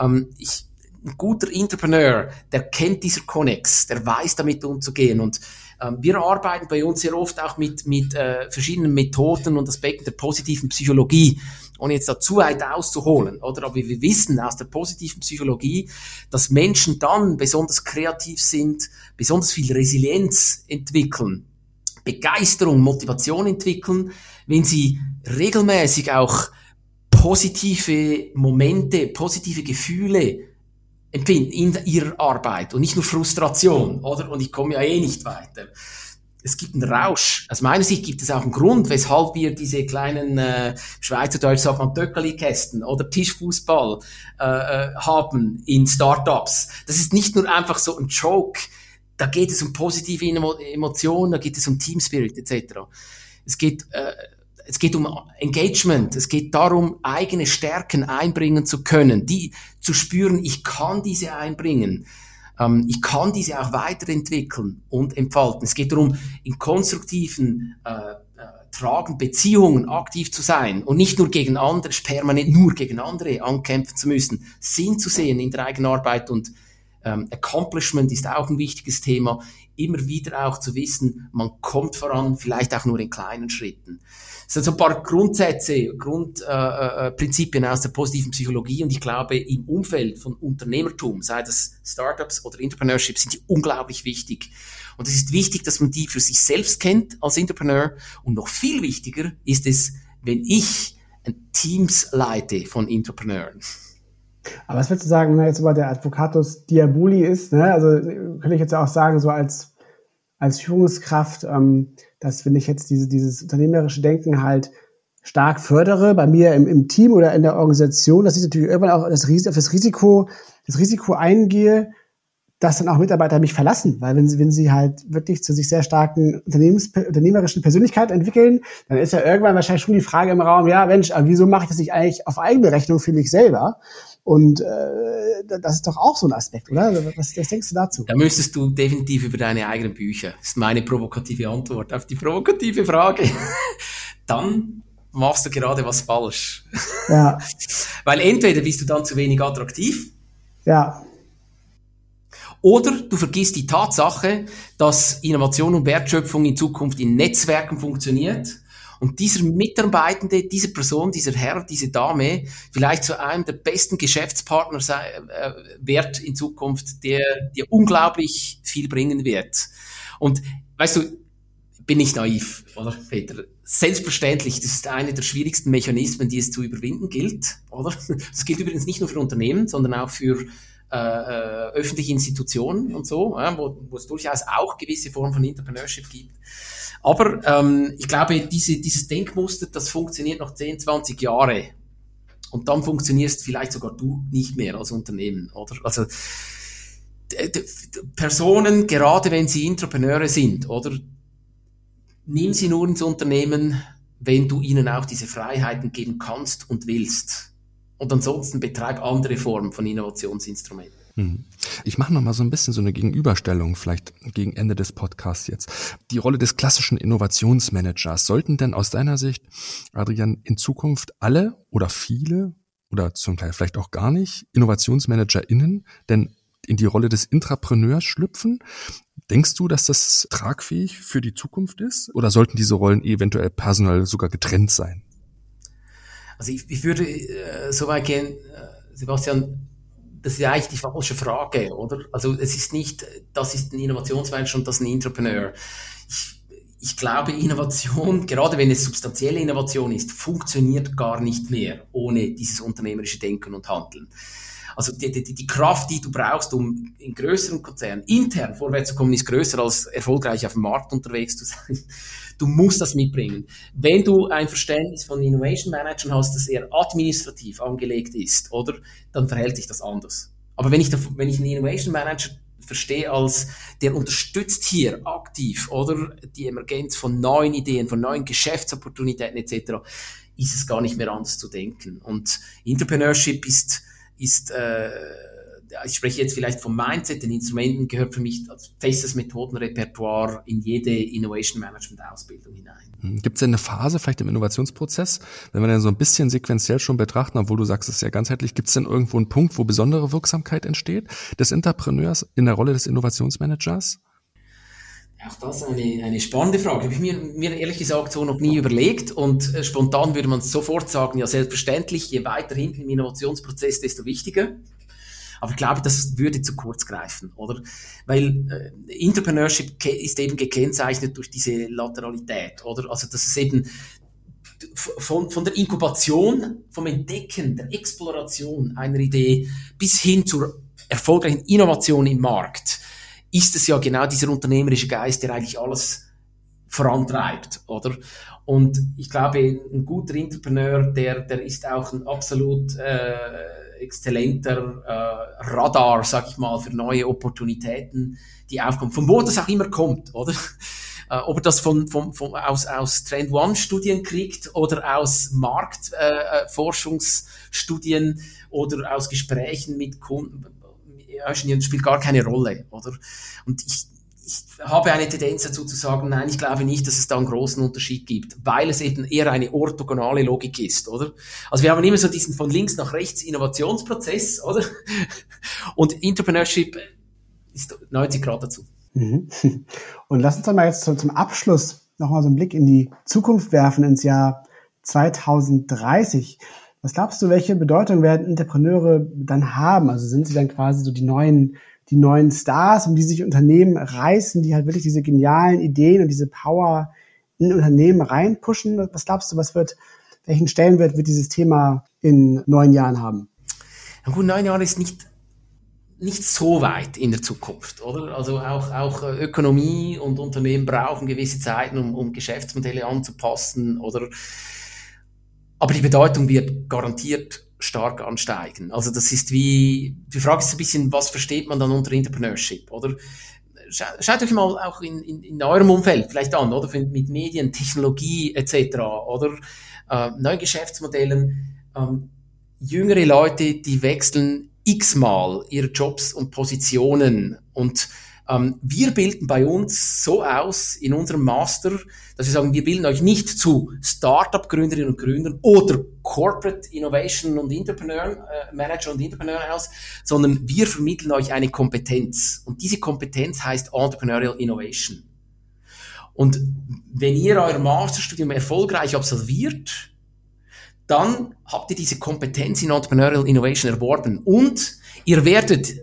Ähm, ich, ein guter Entrepreneur, der kennt dieser Connex, der weiß damit umzugehen und ähm, wir arbeiten bei uns sehr oft auch mit, mit äh, verschiedenen Methoden und Aspekten der positiven Psychologie ohne jetzt da zu weit auszuholen, oder? Aber wir wissen aus der positiven Psychologie, dass Menschen dann besonders kreativ sind, besonders viel Resilienz entwickeln, Begeisterung, Motivation entwickeln, wenn sie regelmäßig auch positive Momente, positive Gefühle empfinden in ihrer Arbeit und nicht nur Frustration, oder? Und ich komme ja eh nicht weiter es gibt einen Rausch. Aus meiner Sicht gibt es auch einen Grund, weshalb wir diese kleinen äh, Schweizerdeutsch sagt man Töckeli-Kästen oder Tischfußball äh, äh, haben in Startups. Das ist nicht nur einfach so ein Joke. Da geht es um positive Emotionen, da geht es um Team Spirit etc. Es geht äh, es geht um Engagement, es geht darum, eigene Stärken einbringen zu können, die zu spüren, ich kann diese einbringen. Ähm, ich kann diese auch weiterentwickeln und entfalten. Es geht darum, in konstruktiven äh, äh, tragen Beziehungen aktiv zu sein und nicht nur gegen andere, permanent nur gegen andere ankämpfen zu müssen, Sinn zu sehen in der eigenen Arbeit und ähm, Accomplishment ist auch ein wichtiges Thema. Immer wieder auch zu wissen, man kommt voran, vielleicht auch nur in kleinen Schritten. Das sind so ein paar Grundsätze, Grundprinzipien äh, äh, aus der positiven Psychologie und ich glaube, im Umfeld von Unternehmertum, sei das Startups oder Entrepreneurship, sind die unglaublich wichtig. Und es ist wichtig, dass man die für sich selbst kennt als Entrepreneur und noch viel wichtiger ist es, wenn ich Teams leite von Entrepreneuren.
Aber was würdest du sagen, wenn man jetzt über der Advocatus Diaboli ist? Ne? Also könnte ich jetzt auch sagen, so als, als Führungskraft, ähm, dass wenn ich jetzt diese, dieses unternehmerische Denken halt stark fördere, bei mir im, im Team oder in der Organisation, dass ich natürlich irgendwann auch das, auf das Risiko, das Risiko eingehe, dass dann auch Mitarbeiter mich verlassen, weil wenn sie, wenn sie halt wirklich zu sich sehr starken Unternehmens, unternehmerischen Persönlichkeit entwickeln, dann ist ja irgendwann wahrscheinlich schon die Frage im Raum, ja Mensch, aber wieso mache ich das nicht eigentlich auf eigene Rechnung für mich selber? Und äh, das ist doch auch so ein Aspekt, oder? Was, was denkst du dazu?
Da müsstest du definitiv über deine eigenen Bücher. Das ist meine provokative Antwort auf die provokative Frage. dann machst du gerade was falsch. Ja. Weil entweder bist du dann zu wenig attraktiv.
Ja.
Oder du vergisst die Tatsache, dass Innovation und Wertschöpfung in Zukunft in Netzwerken funktioniert und dieser Mitarbeitende, diese Person, dieser Herr, diese Dame vielleicht zu einem der besten Geschäftspartner äh, wird in Zukunft, der dir unglaublich viel bringen wird. Und weißt du, bin ich naiv, oder Peter? Selbstverständlich, das ist eine der schwierigsten Mechanismen, die es zu überwinden gilt, oder? Das gilt übrigens nicht nur für Unternehmen, sondern auch für äh, äh, öffentliche Institutionen und so, ja, wo, wo es durchaus auch gewisse Formen von Entrepreneurship gibt. Aber ähm, ich glaube, diese, dieses Denkmuster, das funktioniert noch 10, 20 Jahre. Und dann funktionierst vielleicht sogar du nicht mehr als Unternehmen, oder? Also Personen, gerade wenn sie Entrepreneure sind, oder? Nimm sie nur ins Unternehmen, wenn du ihnen auch diese Freiheiten geben kannst und willst. Und ansonsten betreib andere Formen von Innovationsinstrumenten.
Hm. Ich mache noch mal so ein bisschen so eine Gegenüberstellung, vielleicht gegen Ende des Podcasts jetzt. Die Rolle des klassischen Innovationsmanagers. Sollten denn aus deiner Sicht, Adrian, in Zukunft alle oder viele oder zum Teil vielleicht auch gar nicht InnovationsmanagerInnen denn in die Rolle des Intrapreneurs schlüpfen? Denkst du, dass das tragfähig für die Zukunft ist? Oder sollten diese Rollen eventuell personell sogar getrennt sein?
Also ich, ich würde äh, so weit gehen, äh, Sebastian, das ist eigentlich die falsche Frage, oder? Also es ist nicht, das ist ein Innovationsmanager und das ist ein Entrepreneur. Ich, ich glaube, Innovation, gerade wenn es substanzielle Innovation ist, funktioniert gar nicht mehr ohne dieses unternehmerische Denken und Handeln. Also die, die, die Kraft, die du brauchst, um in größeren Konzernen intern vorwärts zu kommen, ist größer als erfolgreich auf dem Markt unterwegs zu sein. Du musst das mitbringen. Wenn du ein Verständnis von Innovation Managern hast, das eher administrativ angelegt ist, oder, dann verhält sich das anders. Aber wenn ich, wenn ich einen Innovation Manager verstehe als, der unterstützt hier aktiv, oder, die Emergenz von neuen Ideen, von neuen Geschäftsopportunitäten etc., ist es gar nicht mehr anders zu denken. Und Entrepreneurship ist, ist, äh, ich spreche jetzt vielleicht vom Mindset, den Instrumenten gehört für mich als festes Methodenrepertoire in jede Innovation Management Ausbildung hinein.
Hm, Gibt es denn eine Phase vielleicht im Innovationsprozess, wenn wir dann so ein bisschen sequenziell schon betrachten, obwohl du sagst, es ist ja ganzheitlich, gibt es denn irgendwo einen Punkt, wo besondere Wirksamkeit entsteht des Entrepreneurs in der Rolle des Innovationsmanagers?
Auch das eine, eine spannende Frage. Habe ich mir, mir ehrlich gesagt so noch nie überlegt und äh, spontan würde man sofort sagen, ja selbstverständlich, je weiter hinten im Innovationsprozess, desto wichtiger. Aber ich glaube, das würde zu kurz greifen, oder? Weil äh, Entrepreneurship ist eben gekennzeichnet durch diese Lateralität, oder? Also, dass es eben von, von der Inkubation, vom Entdecken, der Exploration einer Idee bis hin zur erfolgreichen Innovation im Markt ist es ja genau dieser unternehmerische Geist, der eigentlich alles vorantreibt, oder? Und ich glaube, ein guter Entrepreneur, der, der ist auch ein absolut äh, exzellenter äh, Radar, sag ich mal, für neue Opportunitäten, die aufkommen. Von wo das auch immer kommt, oder? Äh, ob er das von, von, von, aus, aus Trend One Studien kriegt oder aus Marktforschungsstudien äh, oder aus Gesprächen mit Kunden, spielt gar keine Rolle, oder? Und ich, ich habe eine Tendenz dazu zu sagen, nein, ich glaube nicht, dass es da einen großen Unterschied gibt, weil es eben eher eine orthogonale Logik ist, oder? Also wir haben immer so diesen von links nach rechts Innovationsprozess, oder? Und Entrepreneurship ist 90 Grad dazu.
Mhm. Und lass uns dann mal jetzt zum Abschluss nochmal so einen Blick in die Zukunft werfen, ins Jahr 2030. Was glaubst du, welche Bedeutung werden Entrepreneure dann haben? Also sind sie dann quasi so die neuen die neuen Stars, um die sich Unternehmen reißen, die halt wirklich diese genialen Ideen und diese Power in Unternehmen reinpushen. Was glaubst du, was wird, welchen Stellenwert wird dieses Thema in neun Jahren haben?
Ja gut, neun Jahre ist nicht nicht so weit in der Zukunft, oder? Also auch, auch äh, Ökonomie und Unternehmen brauchen gewisse Zeiten, um, um Geschäftsmodelle anzupassen, oder? Aber die Bedeutung wird garantiert stark ansteigen. Also das ist wie, die Frage ist ein bisschen, was versteht man dann unter Entrepreneurship, oder? Schaut euch mal auch in, in, in eurem Umfeld vielleicht an, oder? Mit Medien, Technologie etc., oder? Äh, neuen Geschäftsmodellen. Ähm, jüngere Leute, die wechseln x-mal ihre Jobs und Positionen und ähm, wir bilden bei uns so aus in unserem Master, dass wir sagen, wir bilden euch nicht zu Startup-Gründerinnen und Gründern oder Corporate Innovation und Entrepreneur, äh, Manager und Entrepreneur aus, sondern wir vermitteln euch eine Kompetenz. Und diese Kompetenz heißt Entrepreneurial Innovation. Und wenn ihr euer Masterstudium erfolgreich absolviert, dann habt ihr diese Kompetenz in Entrepreneurial Innovation erworben und ihr werdet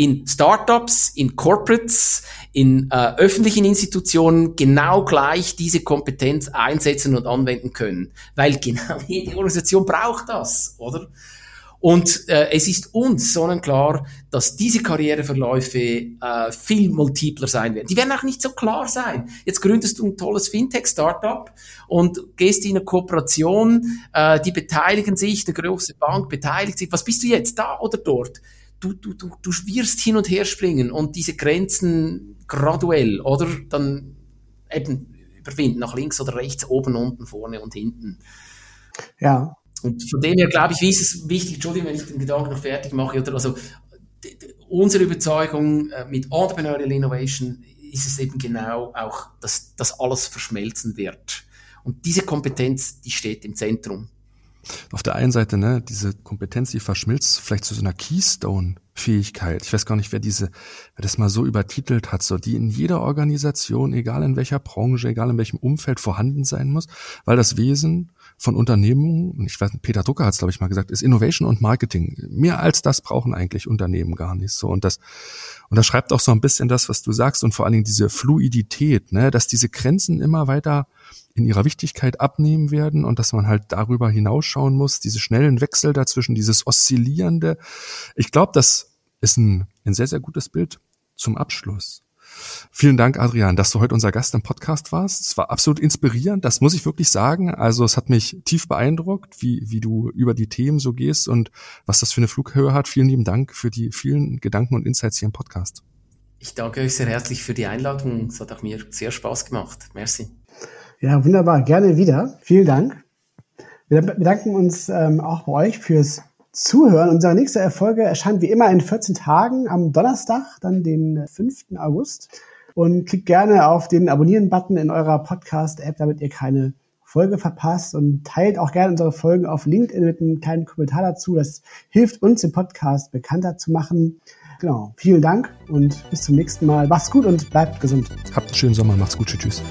in Startups, in Corporates, in äh, öffentlichen Institutionen genau gleich diese Kompetenz einsetzen und anwenden können. Weil genau jede Organisation braucht das, oder? Und äh, es ist uns sonnenklar, dass diese Karriereverläufe äh, viel multipler sein werden. Die werden auch nicht so klar sein. Jetzt gründest du ein tolles Fintech-Startup und gehst in eine Kooperation, äh, die beteiligen sich, eine große Bank beteiligt sich. Was bist du jetzt, da oder dort? Du, du, du, du wirst hin und her springen und diese Grenzen graduell, oder? Dann eben überwinden, nach links oder rechts, oben, unten, vorne und hinten.
Ja,
und von dem her glaube ich, wie ist es wichtig, Entschuldigung, wenn ich den Gedanken noch fertig mache, oder also unsere Überzeugung äh, mit Entrepreneurial Innovation ist es eben genau auch, dass das alles verschmelzen wird. Und diese Kompetenz, die steht im Zentrum.
Auf der einen Seite, ne, diese Kompetenz, die verschmilzt vielleicht zu so einer Keystone-Fähigkeit. Ich weiß gar nicht, wer diese, wer das mal so übertitelt hat, so die in jeder Organisation, egal in welcher Branche, egal in welchem Umfeld vorhanden sein muss, weil das Wesen von Unternehmen, ich weiß, Peter Drucker hat es, glaube ich, mal gesagt, ist Innovation und Marketing. Mehr als das brauchen eigentlich Unternehmen gar nicht so. Und das, und das schreibt auch so ein bisschen das, was du sagst, und vor allen Dingen diese Fluidität, ne, dass diese Grenzen immer weiter in ihrer Wichtigkeit abnehmen werden und dass man halt darüber hinausschauen muss, diese schnellen Wechsel dazwischen, dieses Oszillierende. Ich glaube, das ist ein, ein sehr, sehr gutes Bild zum Abschluss. Vielen Dank, Adrian, dass du heute unser Gast im Podcast warst. Es war absolut inspirierend, das muss ich wirklich sagen. Also es hat mich tief beeindruckt, wie, wie du über die Themen so gehst und was das für eine Flughöhe hat. Vielen lieben Dank für die vielen Gedanken und Insights hier im Podcast.
Ich danke euch sehr herzlich für die Einladung. Es hat auch mir sehr Spaß gemacht. Merci.
Ja, wunderbar. Gerne wieder. Vielen Dank. Wir bedanken uns ähm, auch bei euch fürs Zuhören. Unsere nächste Erfolge erscheint wie immer in 14 Tagen am Donnerstag, dann den 5. August. Und klickt gerne auf den Abonnieren-Button in eurer Podcast-App, damit ihr keine Folge verpasst und teilt auch gerne unsere Folgen auf LinkedIn mit einem kleinen Kommentar dazu. Das hilft uns, den Podcast bekannter zu machen. Genau. Vielen Dank und bis zum nächsten Mal. Macht's gut und bleibt gesund.
Habt einen schönen Sommer. Macht's gut. Tschüss. tschüss.